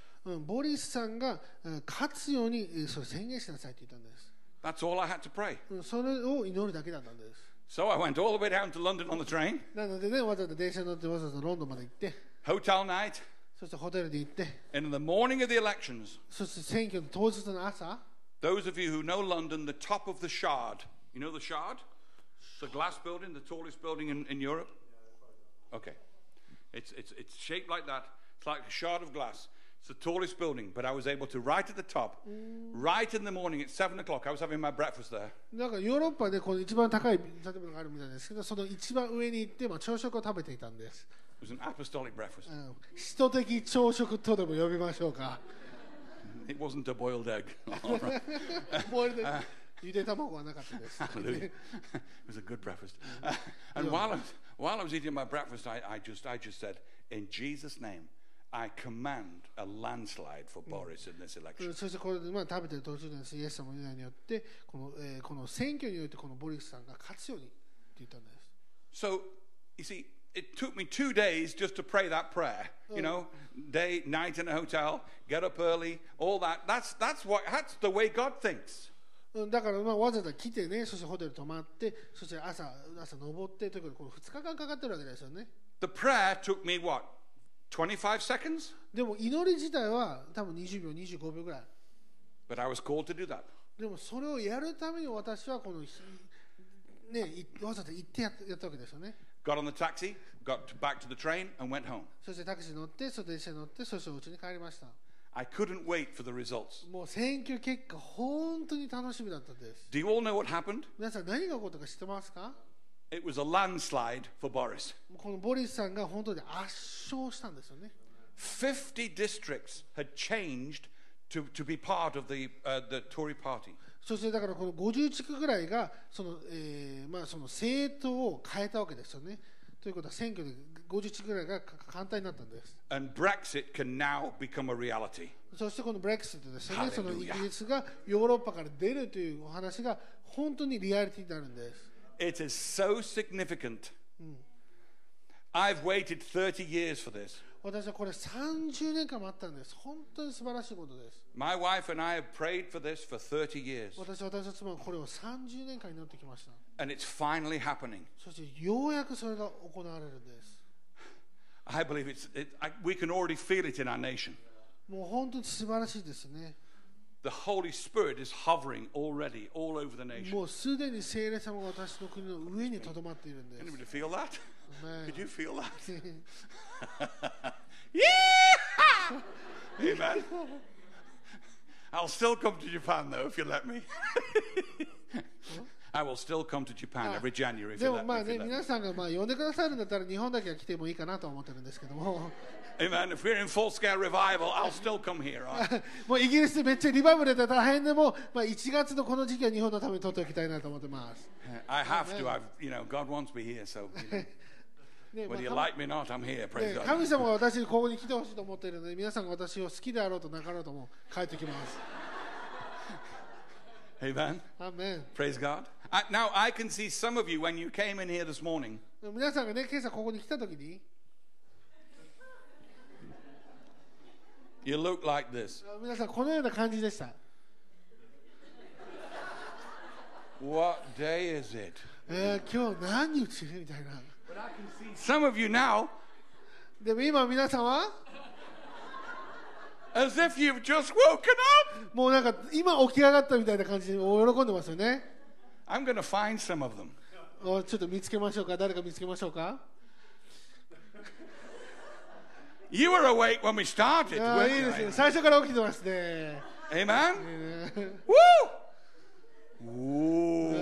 うん、ボリスさんがうん勝つようにえーそれ宣言しなさいって言ったんです。 That's all I had to pray. うんそれを祈るだけだったんです。 So I went all the way down to London on the train, なのでね、わざわざ電車に乗ってわざわざロンドンまで行って、 hotel night, そしてホテルに行って、 and in the morning of the elections, そして選挙の当日の朝、 those of you who know London, the top of the Shard, you know the Shard? The glass building, the tallest building in, in Europe? Okay. It's, it's, it's shaped like that. It's like a shard of glass. It's the tallest building, but I was able to, right at the top, right in the morning at 7 o'clock, I was having my breakfast there. なんかヨーロッパでこの一番高い建物があるみたいですけど、その一番上に行って、まあ、朝食を食べていたんです。 It was an apostolic breakfast. うん、使徒的朝食とでも呼びましょうか。 It wasn't a boiled egg. All right. ボイルでゆで卵はなかったです。 Hallelujah. it was a good breakfast. Uh, and while I, was, while I was eating my breakfast, I, I, just, I just said, In Jesus' name, I command a landslide for Boris in this う election. んそしてこれで、まあ、食べてる途中でですイエス様の願いによってこの,、えーこの選挙によってこのボリスさんが勝つようにって言ったんです。 So, you see, it took me two days just to pray that prayer. You know, day, night in a hotel, get up early, all that. That's, that's, what, that's the way God thinks. うんだからまあわざわざ来てね、そしてホテル泊まって、そして朝朝登ってということで、この2日間かかってるわけですよね。 The prayer took me, what, 25 seconds? でも祈り自体は多分20秒、25秒ぐらい。But I was called to do that. でもそれをやるために私はこの日、ね、いわざわざ行ってやっやったわけですよね。Got on the taxi, got back to the train, and went home. そしてタクシーに乗って、そして電車に乗って、そしてお家に帰りました。I couldn't wait for the results. もう選挙結果、本当に楽しみだったんです。Do you all know what happened? 皆さん、何が起こったか知ってますか It was a landslide for Boris. このボリスさんが本当に圧勝したんですよね。 50 districts had changed to, to be part of the, uh, the Tory party. そしてだからこの50地区ぐらいがその、えーまあ、その政党を変えたわけですよね。ということは選挙で50地区ぐらいがか簡単になったんです。 And Brexit can now become a reality. そしてこのブレックストですよね、そのイ Hallelujah ギリスがヨーロッパから出るというお話が本当にリアリティになるんです。 It is so significant. I've waited 30 years for this. 私はこれ30年間待ったんです。本当に素晴らしいことです。 My wife and I have prayed for this for 30 years, 私私の妻はこれを30年間祈ってきました。 and it's finally happening. そしてようやくそれが行われるんです。 I believe it's, it, I, we can already feel it in our nation. もう本当に素晴らしいですね。 The Holy Spirit is hovering already all over the nation. もうすでに聖霊様が私の国の上にとどまっているんです。 Anybody feel that? Amen. Could you feel that? yeah! Amen. I'll still come to Japan though if you let me. I will still come to Japan every January if でもまあね.皆さんがまあ呼んでくださるんだったら日本だけは来てもいいかなとは思ってるんですけども、Amen. If we're in full scale revival, I'll still come here. もうイギリスでめっちゃリバイバルで大変でも、まあ、1月のこの時期は日本のために取っておきたいなと思ってます。I have to. I've, you know, God wants me here, so you know, ねまあ whether you like me or not, I'm here. ね Praise God. 神様が私にここに来てほしいと思っているので、皆さんが私を好きであろうとなかろうとも帰ってきます。Amen. アーメン Praise God. I, now I can see some of you when you came in here this morning. でも皆さんがね、今朝ここに来た時に、 You look like this. 皆さんこのような感じでした。 What day is it? えー、今日何日みたいな。 Some of you now, でも今皆さんは as if you've just woken up. もうなんか今起き上がったみたいな感じで喜んでますよね。I'm going to find some of them. おちょっと見つけましょうか。誰か見つけましょうか。You were awake when we started. あいい?ですね。最初から起きてますね。Amen. えー Woo! Ooh.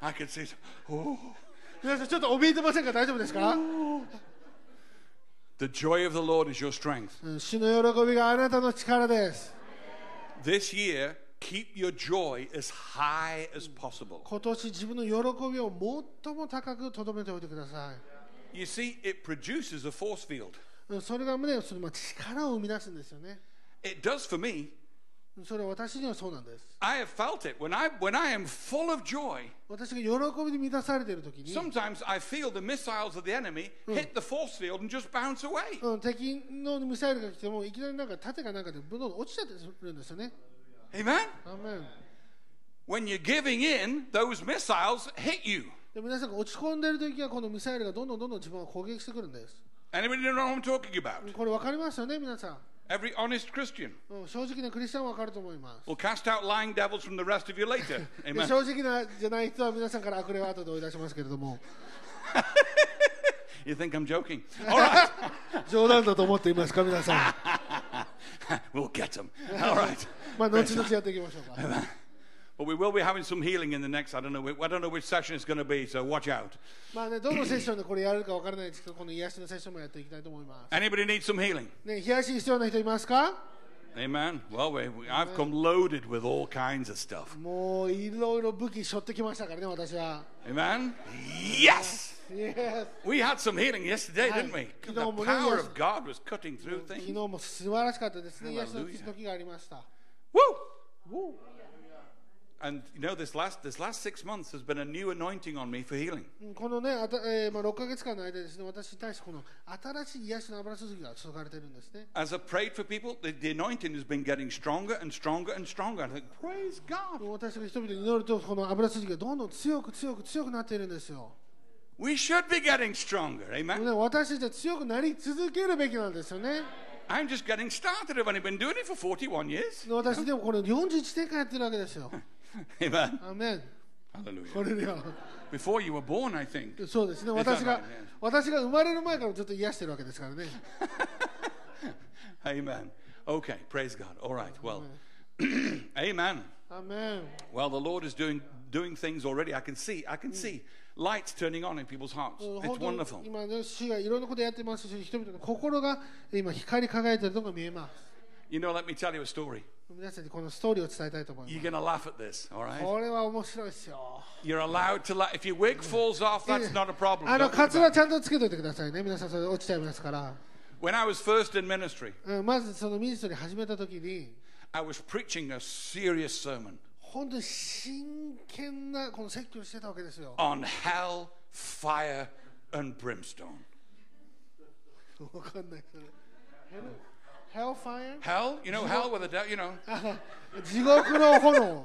I could see. Some, ooh. 皆さんちょっと怯えてませんか大丈夫ですか、The joy of the Lord is your strength. うん主の喜びがあなたの力です。This year, keep your joy as high as possible. 今年自分の喜びを最も高くとどめておいてくださ You see, it produces a force field. い。うんそれがね、そのまあ力を生み出すんですよね。It does for me. それは私にはそうなんです。I have felt it when I when I am full of joy. 私が喜びに満たされている時に、Sometimes I feel the missiles of the enemy hit the force field and just bounce away. うん、敵のミサイルが来てもいきなりなんか盾がなんかでどんどん落ちちゃってるんですよね。Amen. アーメン When you're giving in, those missiles hit you. で皆さんが落ち込んでいる時はこのミサイルがどんどんどんどん自分を攻撃してくるんです。Anybody know what I'm talking about? これ分かりますよね、皆さん。Every honest Christian うん、正直なクリスチャンは分かると思います。 will cast out lying devils from the rest of you later. で Amen. 正直なじゃない人は皆さんから悪霊を後で追い出しますけれども You think I'm joking? All right. 冗談だと思っていますか皆さん we'll get them. All right. まあ後々やっていきましょうか But we will be having some healing in the next, I don't know, I don't know which session it's going to be, so watch out. Anybody need some healing? Amen. Well, we, we, I've come loaded with all kinds of stuff. もういろいろ武器背負ってきましたからね、私は。Amen? Yes! Yes. We had some healing yesterday, didn't we? The power of God was cutting through things. Hallelujah. Woo! And you know, this last this last six months has been a new anointing on me for healing. うんこのねあた、えーまあ、6ヶ月間の間ですね私に対してこの新しい癒しの油注ぎが注がれてるんですね As I've prayed for people, the, the anointing has been getting stronger and stronger and stronger. I think, praise God. 私が人々に祈るとこの油注ぎがどんどん強く強く強くなっているんですよ We should be getting stronger. Amen. ね、私たちは強くなり続けるべきなんですよね。I'm just getting started. I've only been doing it for 41 years. 私でもこれ41年間やってるわけですよ。Amen. アーメン。 Hallelujah. これでは。 Before you were born, I think. そうですね。 that 私が right? Yeah. 私が生まれる前からずっと癒してるわけですからね。 Amen. Okay, praise God. All right, well, amen. アーメン Well, the Lord is doing doing things already. I can see, I can see lights turning on in people's hearts. うん It's 本当に wonderful. 今ね主がいろんなことやってますし人々の心が今光り輝いているのが見えます You know, let me tell you a story. 皆さんにこのストーリーを伝えたいと思い You're ま going to laugh at this, all す right? これは面白いですよ You're allowed to laugh. If your wig falls off, that's not a problem. あの Don't カ worry ツラ about ちゃんとつけといてくださいね皆さんそれ落ちちゃいますから、 it. When I was first in ministry, うん、まずそのミニストリー始めた時に I was preaching a serious sermon 本当に真剣なこの説教をしてたわけですよ on hell, fire, and brimstone. わかんないそれ Hellfire? Hell, you know, hell with a devil, you know. 地獄の炎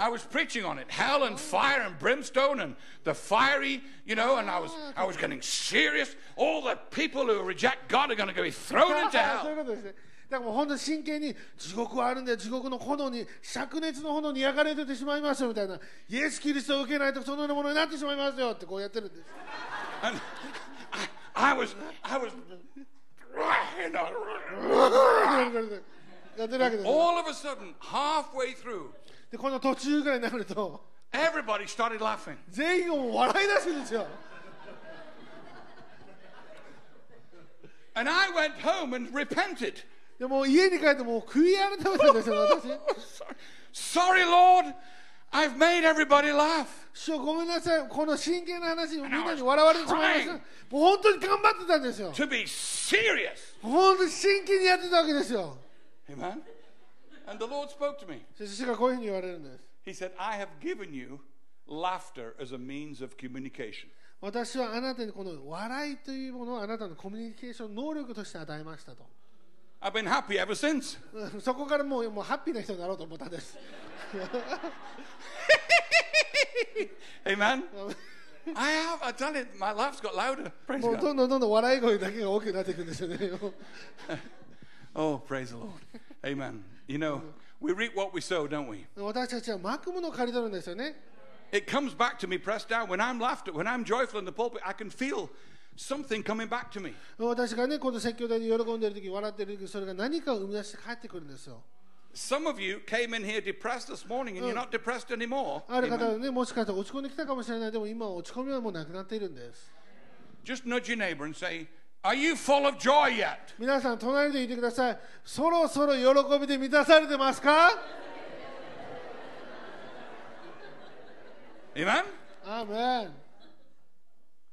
I was preaching on it, hell and fire and brimstone and the fiery, you know, and I was I was getting serious. All the people who reject God are going to be thrown into そうい hell. うことですねだからもう本当に真剣に地獄はあるんで地獄の炎に灼熱の炎に焼かれててしまいますよみたいなイエス・キリストを受けないとそのようなものになってしまいますよってこうやってるんです And I, I was I was you know, やってるわけですよ all of a sudden, halfway through, でこの途中ぐらいになると everybody started laughing. 全員がもう笑い出すんですよ And I went home and repented. でもう家に帰ってもう悔い改めたんですよ私 Sorry, Lord, I've made everybody laugh. 師匠ごめんなさいこの真剣な話をみんなに笑われてしまいましたもう本当に頑張ってたんですよ.本当に真剣にやってたわけですよ Amen. And the Lord spoke to me. そして主がこういうふうに言われるんです He said, I have given you laughter as a means of communication. 私はあなたにこの笑いというものをあなたのコミュニケーション能力として与えましたと I've been happy ever since. う んそこからもうもうハッピーな人になろうと思ったんです Amen. I have, I tell you, my laugh's got louder. Praise もう God. どんどんどんどん笑い声だけが大きくなっていくんですよね Oh, praise the Lord. Amen. You know, we reap what we sow, don't we? 私たちはまくものを借り取るんですよね It comes back to me pressed down. When I'm laughter, when I'm joyful in the pulpit, I can feel something coming back to me. 私がねこの説教台で喜んでる時笑ってる時それが何かを生み出して帰ってくるんですよ Some of you came in here depressed this morning and you're not depressed anymore. ある方 Amen. はねもしかしたら落ち込んできたかもしれないでも今は落ち込みはもうなくなっているんです Just nudge your neighbor and say, Are you full of joy yet? 皆さん隣でいてくださいそろそろ喜びで満たされてますか Amen? アーメン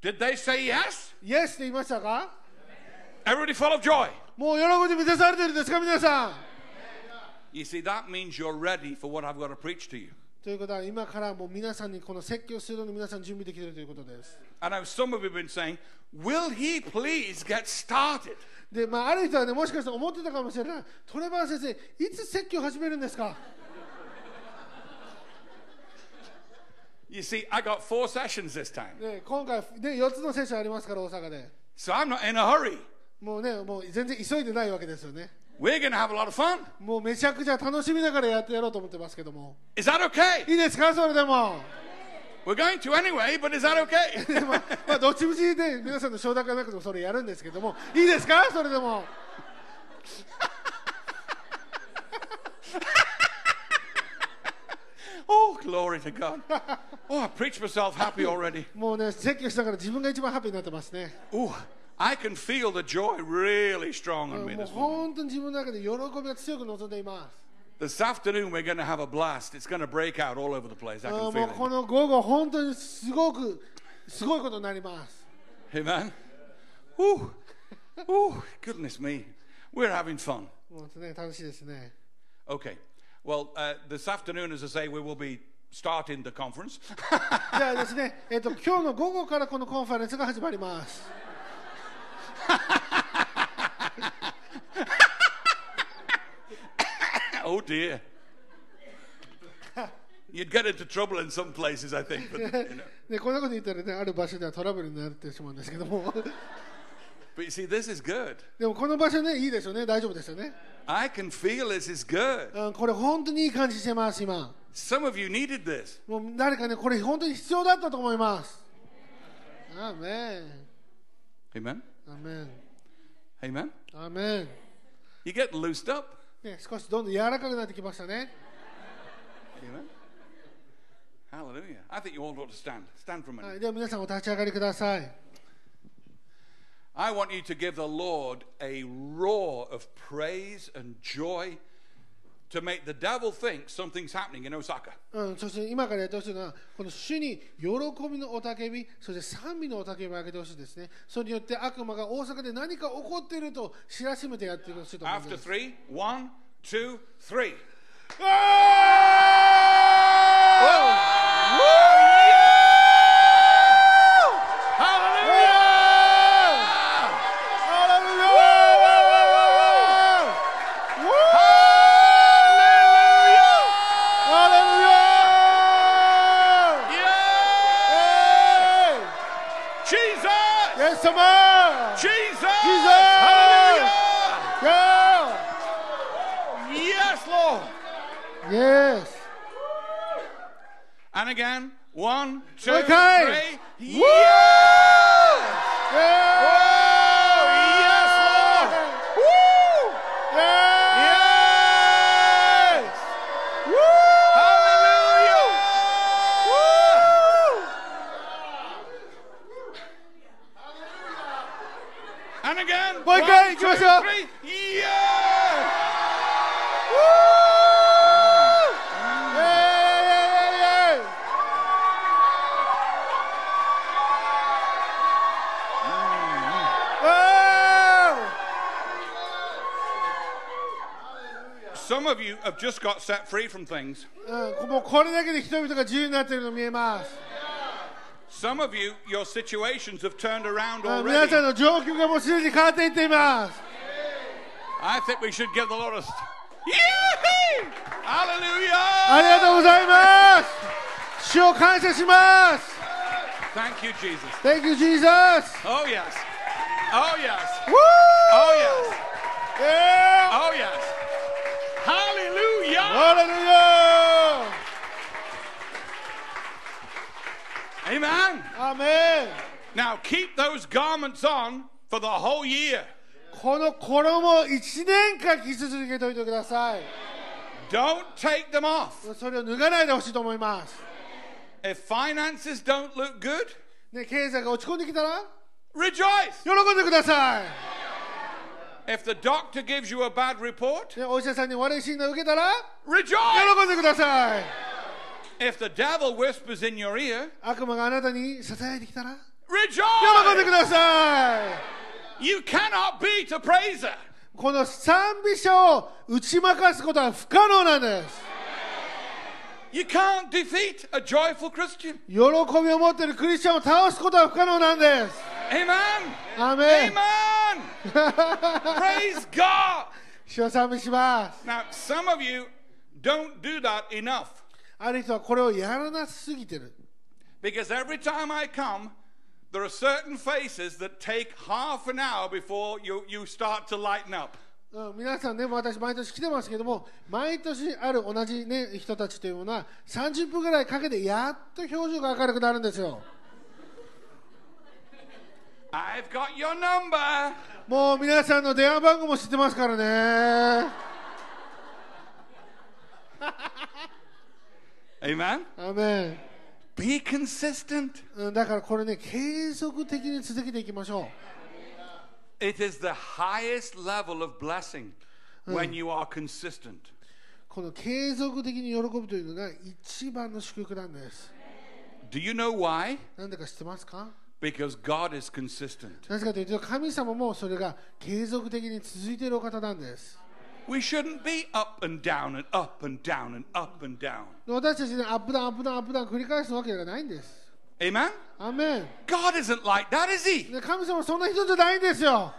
Did they say yes? イエスって言いましたか Everybody full of joy. もう喜びで満たされてるんですか皆さん ということは、今からもう皆さんにこの説教するの皆さん準備できているということです。で、まあ、ある人は、ね、もしかしたら思ってたかもしれない。トレバー先生、いつ説教始めるんですか？You see, I got four sessions this time. So I'm not in a hurry. もうね、もう全然急いでないわけですよね。もうめちゃくちゃ楽しみながらやってやろうと思ってますけども。Is that ok いいですか？それでも。We're going to anyway, but is that okay? まあ、どっちみちで皆さんの承諾がなくてもそれやるんですけども。いいですか？それでも。oh, glory to God. Oh, preach myself happy already. もうね、説教しながら自分が一番ハッピーになってますね。お I can feel the joy really strong も on me う this morning. 本当に自分の中で喜びが強く望んでいます This afternoon, we're going to have a blast. It's going to break out all over the place. I あ can もう feel こ it. の午後本当にすごくすごいことになります Amen. Oh, oh, goodness me. We're having fun. もうね楽しいですね Okay. Well, uh, this afternoon, as I say, we will be starting the conference. じゃあですね、えっと今日の午後からこのコンファレンスが始まります。 oh dear. You'd get into trouble in some places, I think. But, you know. ね、こんなこと言ったらね、ある場所ではトラブルになってしまうんですけども、 but you see, this is good. でもこの場所ね、いいですよね、大丈夫ですよね。 I can feel this is good. うん、これ本当にいい感じしてます、今。 Some of you needed this. もう誰かね、これ本当に必要だったと思います。アーメン。 Amen. アーメン。 Amen. アーメン。 You get loosed up. ね、少しどんどん柔らかくなってきましたね。 Amen. Hallelujah. I think you all ought to stand. Stand for a minute. はい、では皆さんお立ち上がりください。 I want you to give the Lord a roar of praise and joy to make the devil think something's happening in Osaka. うん、そして今からやってほしいのは、この主に喜びの雄たけび、そして賛美の雄たけびを上げてほしいですね。それによって悪魔が大阪で何か起こっていると知らしめてやってほしいと思いま After す。three, one, two, three. Jesus! Yes, sir! Jesus! Jesus! Hallelujah! Yeah! Yes, Lord. Yes! And again, one, two, Okay. three. Woo! Yes! 回 one, 行きましょう two, three. Yes! Yeah! Yeah! Yeah! Some of you have just got set free from things. うん、もうこれだけで人々が自由になっているの見えます。 Some of you, your situations have turned around あ皆 already. さんの状況がもうすでに変わっていっています。 I think we should give the Lord a. st- Yee-hee! Hallelujah! ありがとうございます。主を感謝します。 Thank you, Jesus. Thank you, Jesus! Oh, yes. Oh, yes. Woo! Oh, yes. Yeah! Oh, yes. Hallelujah! Hallelujah! Amen. Amen! Now, keep those garments on for the whole year. この衣を1年間着続けておいてください。Don't take them off. それを脱がないでほしいと思います。If finances don't look good, ね、経済が落ち込んできたら rejoice. 喜んでください。If the doctor gives you a bad report, ね、お医者さんに悪い診断を受けたら rejoice. 喜んでください。If the devil whispers in your ear, 悪魔があなたに支えてきたら rejoice. 喜んでください。You cannot beat a praiser. この賛美者を打ち負かすことは不可能なんです。 You can't defeat a joyful Christian. 喜びを持っているクリスチャンを倒すことは不可能なんです。 Amen. アーメン Amen. Praise God. 主を賛美します。 Now, some of you don't do that enough ある人はこれをやらなすぎてる。 because every time I come, there are certain faces that take half an hour before you, you start to lighten up. うん、皆さんね、私毎年来てますけども、毎年ある同じ、ね、人たちというものは、30分ぐらいかけてやっと表情が明るくなるんですよ。I've got your number. もう皆さんの電話番号も知ってますからね。Amen. アーメン Be consistent. うん、だからこれね、継続的に続けていきましょ It is the highest level of blessing when you are consistent. う。この継続的に喜ぶというのが一番の祝福なんです。Do you know why? なんでか知ってますか Because God is consistent. なぜかというと、神様もそれが継続的に続いているお方なんです。We shouldn't be up and down and up and down and up and down. 私たちね、アップダウン、アップダウン、アップダウン繰り返すわけがないんです。 Amen? アーメン God isn't like that, is He? ね神様はそんな人じゃないんですよ。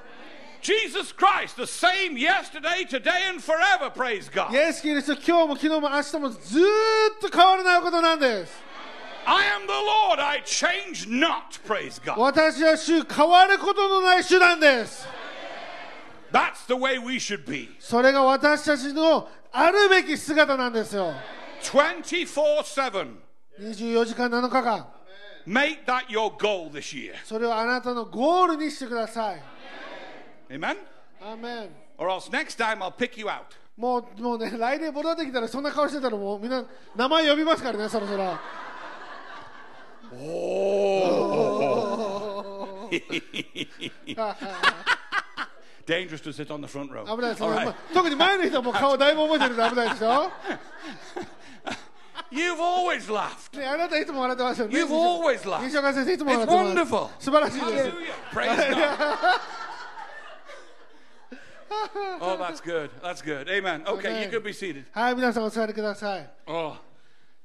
Jesus Christ, the same yesterday, today, and forever, praise God. イエス・キリスト、今日も昨日も明日もずーっと変わらないことなんです。 I am the Lord, I change not, praise God. 私は主、変わることのない主なんです。 That's the way we should be. それが私たちのあるべき姿なんですよ。24 7. 24時間7日間。Make that your goal this year. それをあなたのゴールにしてください。Amen? アーメン Or else next time I'll pick you out. もうもうね来年戻ってきたらそんな顔してたらもうみんな名前呼びますからねそろそろ Dangerous to sit on the front row. 危ないです、 All ま right. あ特に前の人はもう顔だいぶ覚えてるんで危ないですよ、 You've always laughed. ね、あなたいつも笑ってますよね You've always laughed. 西岡先生いつも笑ってます It's wonderful. 素晴らしいです Hallelujah. Praise God. Oh, that's good. That's good. Amen. Okay, Amen. you could be seated. はい皆さんお座りください Oh,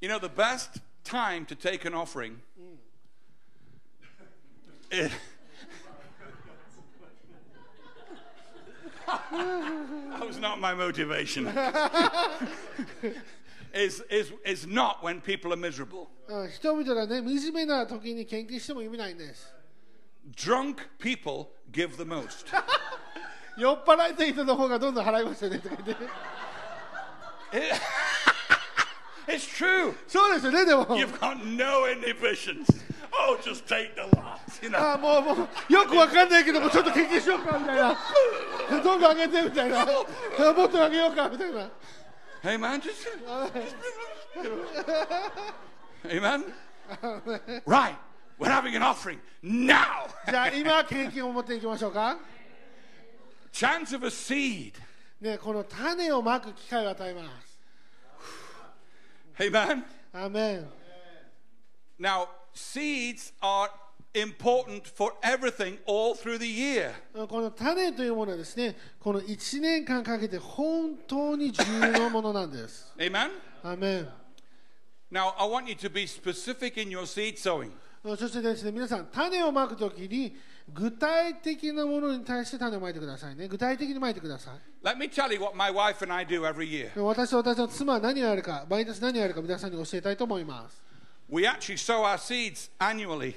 you know, the best time to take an offering. is- that was not my motivation. is, is, is not when people are miserable. うん人々がね惨めな時に献金しても意味ないんです Drunk people give the most. 酔っ払いたい人の方がどんどん払いますよねとか言って It's true. そうですよねでも You've got no inhibitions. Oh, just take the lot. You know. あもうもうよくわかんないけどもちょっと献金しようかみたいなどんどん上げてみたいなもっと上げようかみたいな Hey, man, just. Amen. Right. We're having an offering now. じゃあ今献金を持っていきましょうか Chance of a seed. ねこの種をまく機会を与えます Amen. アーメン Now, seeds are important for everything all through the year. この種というものはですねこの1年間かけて本当に重要なものなんです Amen. アーメン Now, I want you to be specific in your seed sowing. そしてですね皆さん種をまくときに具体的なものに対して種をまいてくださいね具体的にまいてください Let me tell you what my wife and I do every year. 私と私の妻は何をやるか毎年何をやるか皆さんに教えたいと思います、We actually sow our seeds annually.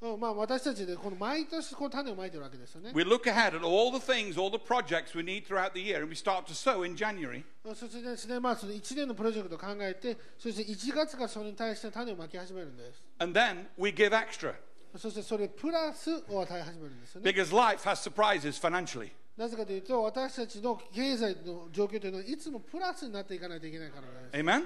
うんまあ、私たちでこの毎年こう種をまいてるわけですよね We look ahead at all the things, all the projects we need throughout the year, and we start to sow in January. そしてですね、まあ、その1年のプロジェクトを考えてそして1月からそれに対して種をまき始めるんです And then we give extra そしてそれプラスを与え始めるんですよね because life has surprises financially. なぜかというと私たちの経済の状況というのはいつもプラスになっていかないといけないからです。 Amen?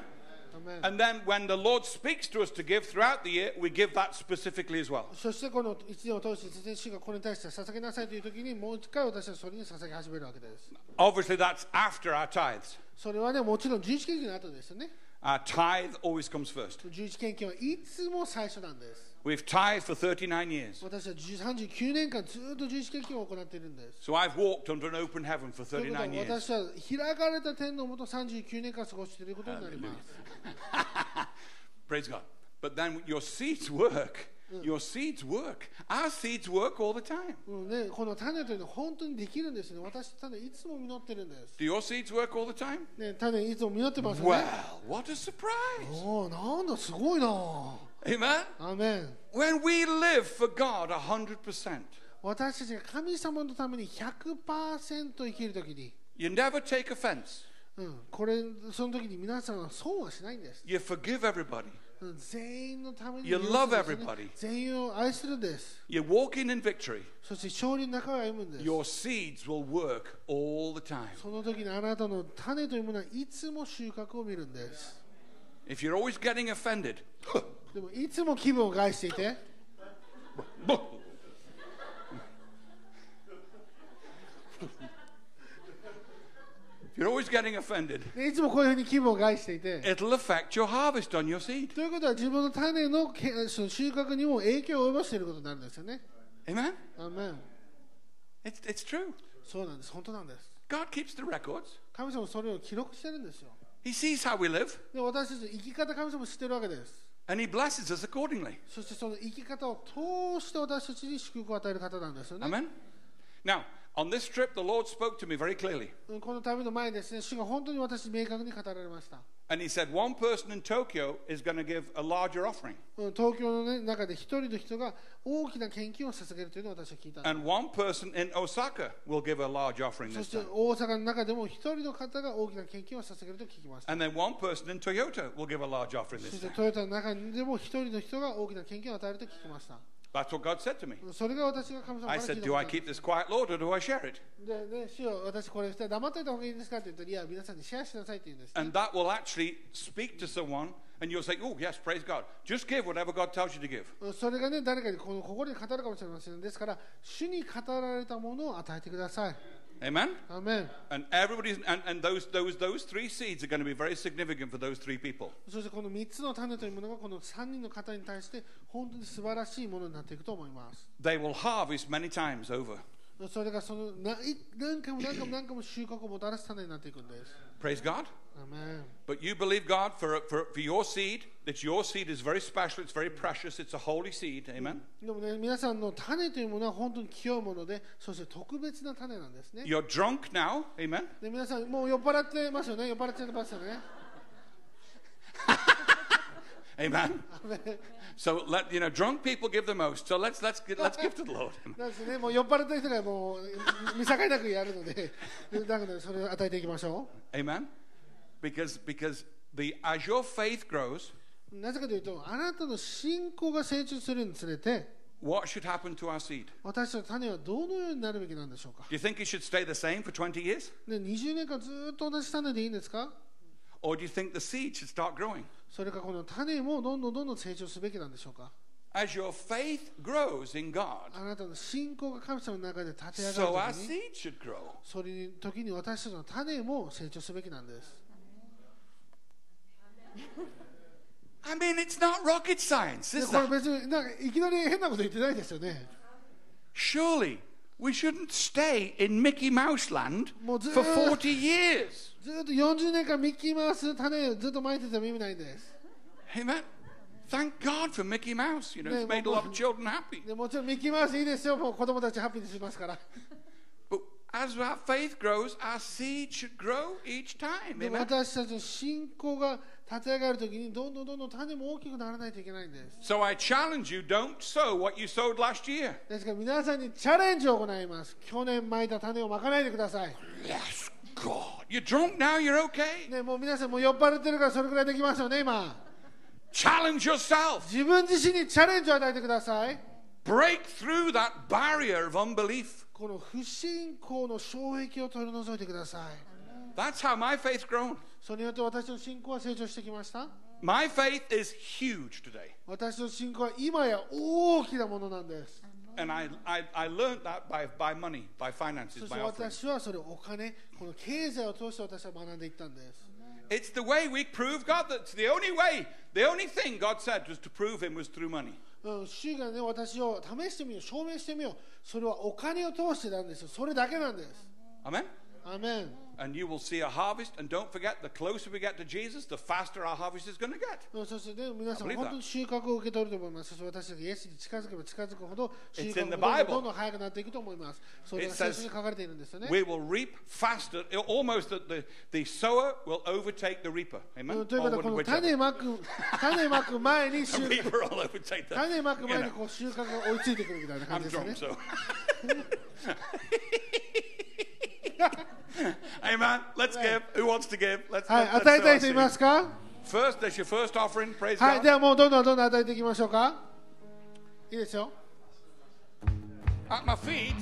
アメン And then when the Lord speaks to us to give throughout the year, we give that specifically as well. そしてこの1年を通してですね主がこれに対して捧げなさいという時にもう一回私はそれに捧げ始めるわけです。 Obviously, that's after our tithes. それはねもちろん11献金の後ですよね。 Our tithe always comes first. 11献金はいつも最初なんです。 We've tithed for 39 years. 私は39年間ずっと11献金を行っているんです。 So I've walked under an open heaven for ということは 39 years. 私は開かれた天のもと39年間過ごしていることになります。 Praise God. But then your seeds work. Your seeds work. Our seeds work all the time. うんね、この種というのは本当にできるんですね。私、種いつも実ってるんです。Do your seeds work all the time? ね、種いつも実ってますよね。Well, what a surprise. おお、なんだ、すごいな。Amen. アーメン。When we live for God 100%, 私たちが神様のために100%生きるときに、you never take offense. うん、これ、その時に皆さんは損はしないんです。You forgive everybody. うん全員のために You love everybody. 全員を愛するんです。You're walking in victory. そして勝利の中を歩むんです。Your seeds will work all the time. その時にあなたの種というものはいつも収穫を見るんです。If you're always getting offended, でもいつも気分を害していて、you're always getting offended, でいつもこういうふうに気分を害していて、it'll affect your harvest on your seed. ということは自分の種のけその収穫にも影響を及ぼしていることになるんですよね。Amen? アーメン It's, it's true. そうなんです。本当なんです。God keeps the records. 神様はそれを記録してるんですよ。He sees how we live で私たちの生き方、神様知ってるわけです。and He blesses us accordingly. そしてその生き方を通して私たちに祝福を与える方なんですよね。Amen? Now, on this trip, the Lord spoke to me very clearly. うんこの旅の前にですね、主が本当に私に明確に語られました。 And He said, one person in Tokyo is going to give a larger offering, うん東京の、ね、中で一人の人が大きな献金を捧げるというのを私は聞いたんです and one person in Osaka will give a large offering そ this して time. 大阪の中でも一人の方が大きな献金を捧げると聞きました。 And then one person in Toyota will give a large offering そ this して time. トヨタの中でも一人の人が大きな献金を与えると聞きました。 That's what God said to me. それが私が神様から I 聞いた said, こと Do な I んです keep this quiet, Lord, or do I share it? でね、主よ私これして黙っておいた方がいいですかって言ったらいや皆さんにシェアしなさいって言うんです、ね And that will actually speak to someone, and you'll say, Oh, yes, praise God. Just give whatever God tells you to give. それがね誰かにこの心に語るかもしれませんですから主に語られたものを与えてください Amen? アーメン And everybody's, and, and those, those, those three seeds are going to be very significant for those three people. そしてこの3つの種というものがこの3人の方に対して本当に素晴らしいものになっていくと思います They will harvest many times over. それがそのない何回も何回も何回も収穫をもたらす種になっていくんです Praise God. アーメン But you believe God for, for, for your seed, that your seed is very special, it's very precious, it's a holy seed. Amen? でもね皆さんの種というものは本当に清いものでそして特別な種なんですね You're drunk now. Amen? で皆さんもう酔っ払ってますよね酔っ払っちゃってますよね Amen? アーメン So let you know, drunk people give the most. So let's let's give, let's give to the Lord. なんですね、もう酔っ払った人がもう見境なくやるので、だからそれを与えていきましょ Amen? Because because the as your faith grows, う。なぜかというと、あなたの信仰が成長するにつれて、 what should happen to our seed? 私たちの種はどのようになるべきなんでしょうか。 Do you think it should stay the same for 20 years? で20年間ずっと同じ種でいいんですか Or do you think the seed should start growing? それかこの種もどんどんどんどん成長すべきなんでしょうか？As your faith grows in God, あなたの信仰が神様の中で立て上 so が our るときに、seed should grow. それに時に私たちの種も成長すべきなんです。I mean, it's not rocket science, で is これ that? 別になんかいきなり変なこと言ってないですよね。Surely we shouldn't stay in Mickey Mouse land Well, for uh, 40 years. ずっと40年間ミッキーマウス種をずっと撒いてても意味ないんです。 Amen. Thank God for Mickey Mouse. You know, it's Yeah, made a well, lot of children happy. でもちろんミッキーマウスいいですよ、もう子供たちハッピーにしますから。 But as our faith grows, our seed should grow each time. でも Amen. 私たちの信仰が 立て上がるときに、どんどんどんどん種も大きくならないといけないんです。So I challenge you don't sow what you sowed last year. ですから皆さんにチャレンジを行います。去年撒いた種をまかないでください。Yes, God. You're drunk now, you're okay. ね、もう皆さんもう酔っ払ってるからそれくらいできますよね、今。Challenge yourself. 自分自身にチャレンジを与えてください。Break through that barrier of unbelief. この不信仰の障壁を取り除いてください。That's how my faith's grown. それによって私の信仰は成長してきました。My faith is huge today. 私の信仰は今や大きなものなんです。And I, I, I learned that by, by money, by finances, そし by て offering. 私はそれをお金、この経済を通して私は学んでいったんです。It's the way we prove God. That's the only way. The only thing God said was to prove Him was through money. うん、主がね、私を試してみよう、証明してみよう。それはお金を通してなんですよ。それだけなんです。Amen? アメン。And you will see a harvest. And don't forget, the closer we get to Jesus, the faster our harvest is going to get. うんそしてね、皆さん I believe that. 本当に収穫を受け取ると思います。そして私たちがイエスに近づけば近づくほど収 It's 穫 in the がどんどん Bible. どんどん早くなっていくと思います。それ It が聖 says 書に書かれているんですよね。 We will reap faster. Almost that the, the sower will overtake the reaper. う Amen? んということは、こ Or の whichever. 種まく、種まく前に The 収 reaper will overtake the. 種まく you 前に know. こう収穫が追いついてくるみたいな感 I'm じですよ drunk, ね。 so. Amen. Let's give. Who wants to give? Let's, はい、 let's, 与え let's た sow い人い our ま seed. すか First, that's your first offering. Praise はい、 God. ではもうどんどんどんどん与えていきましょうか。いいですよ。 At my feet,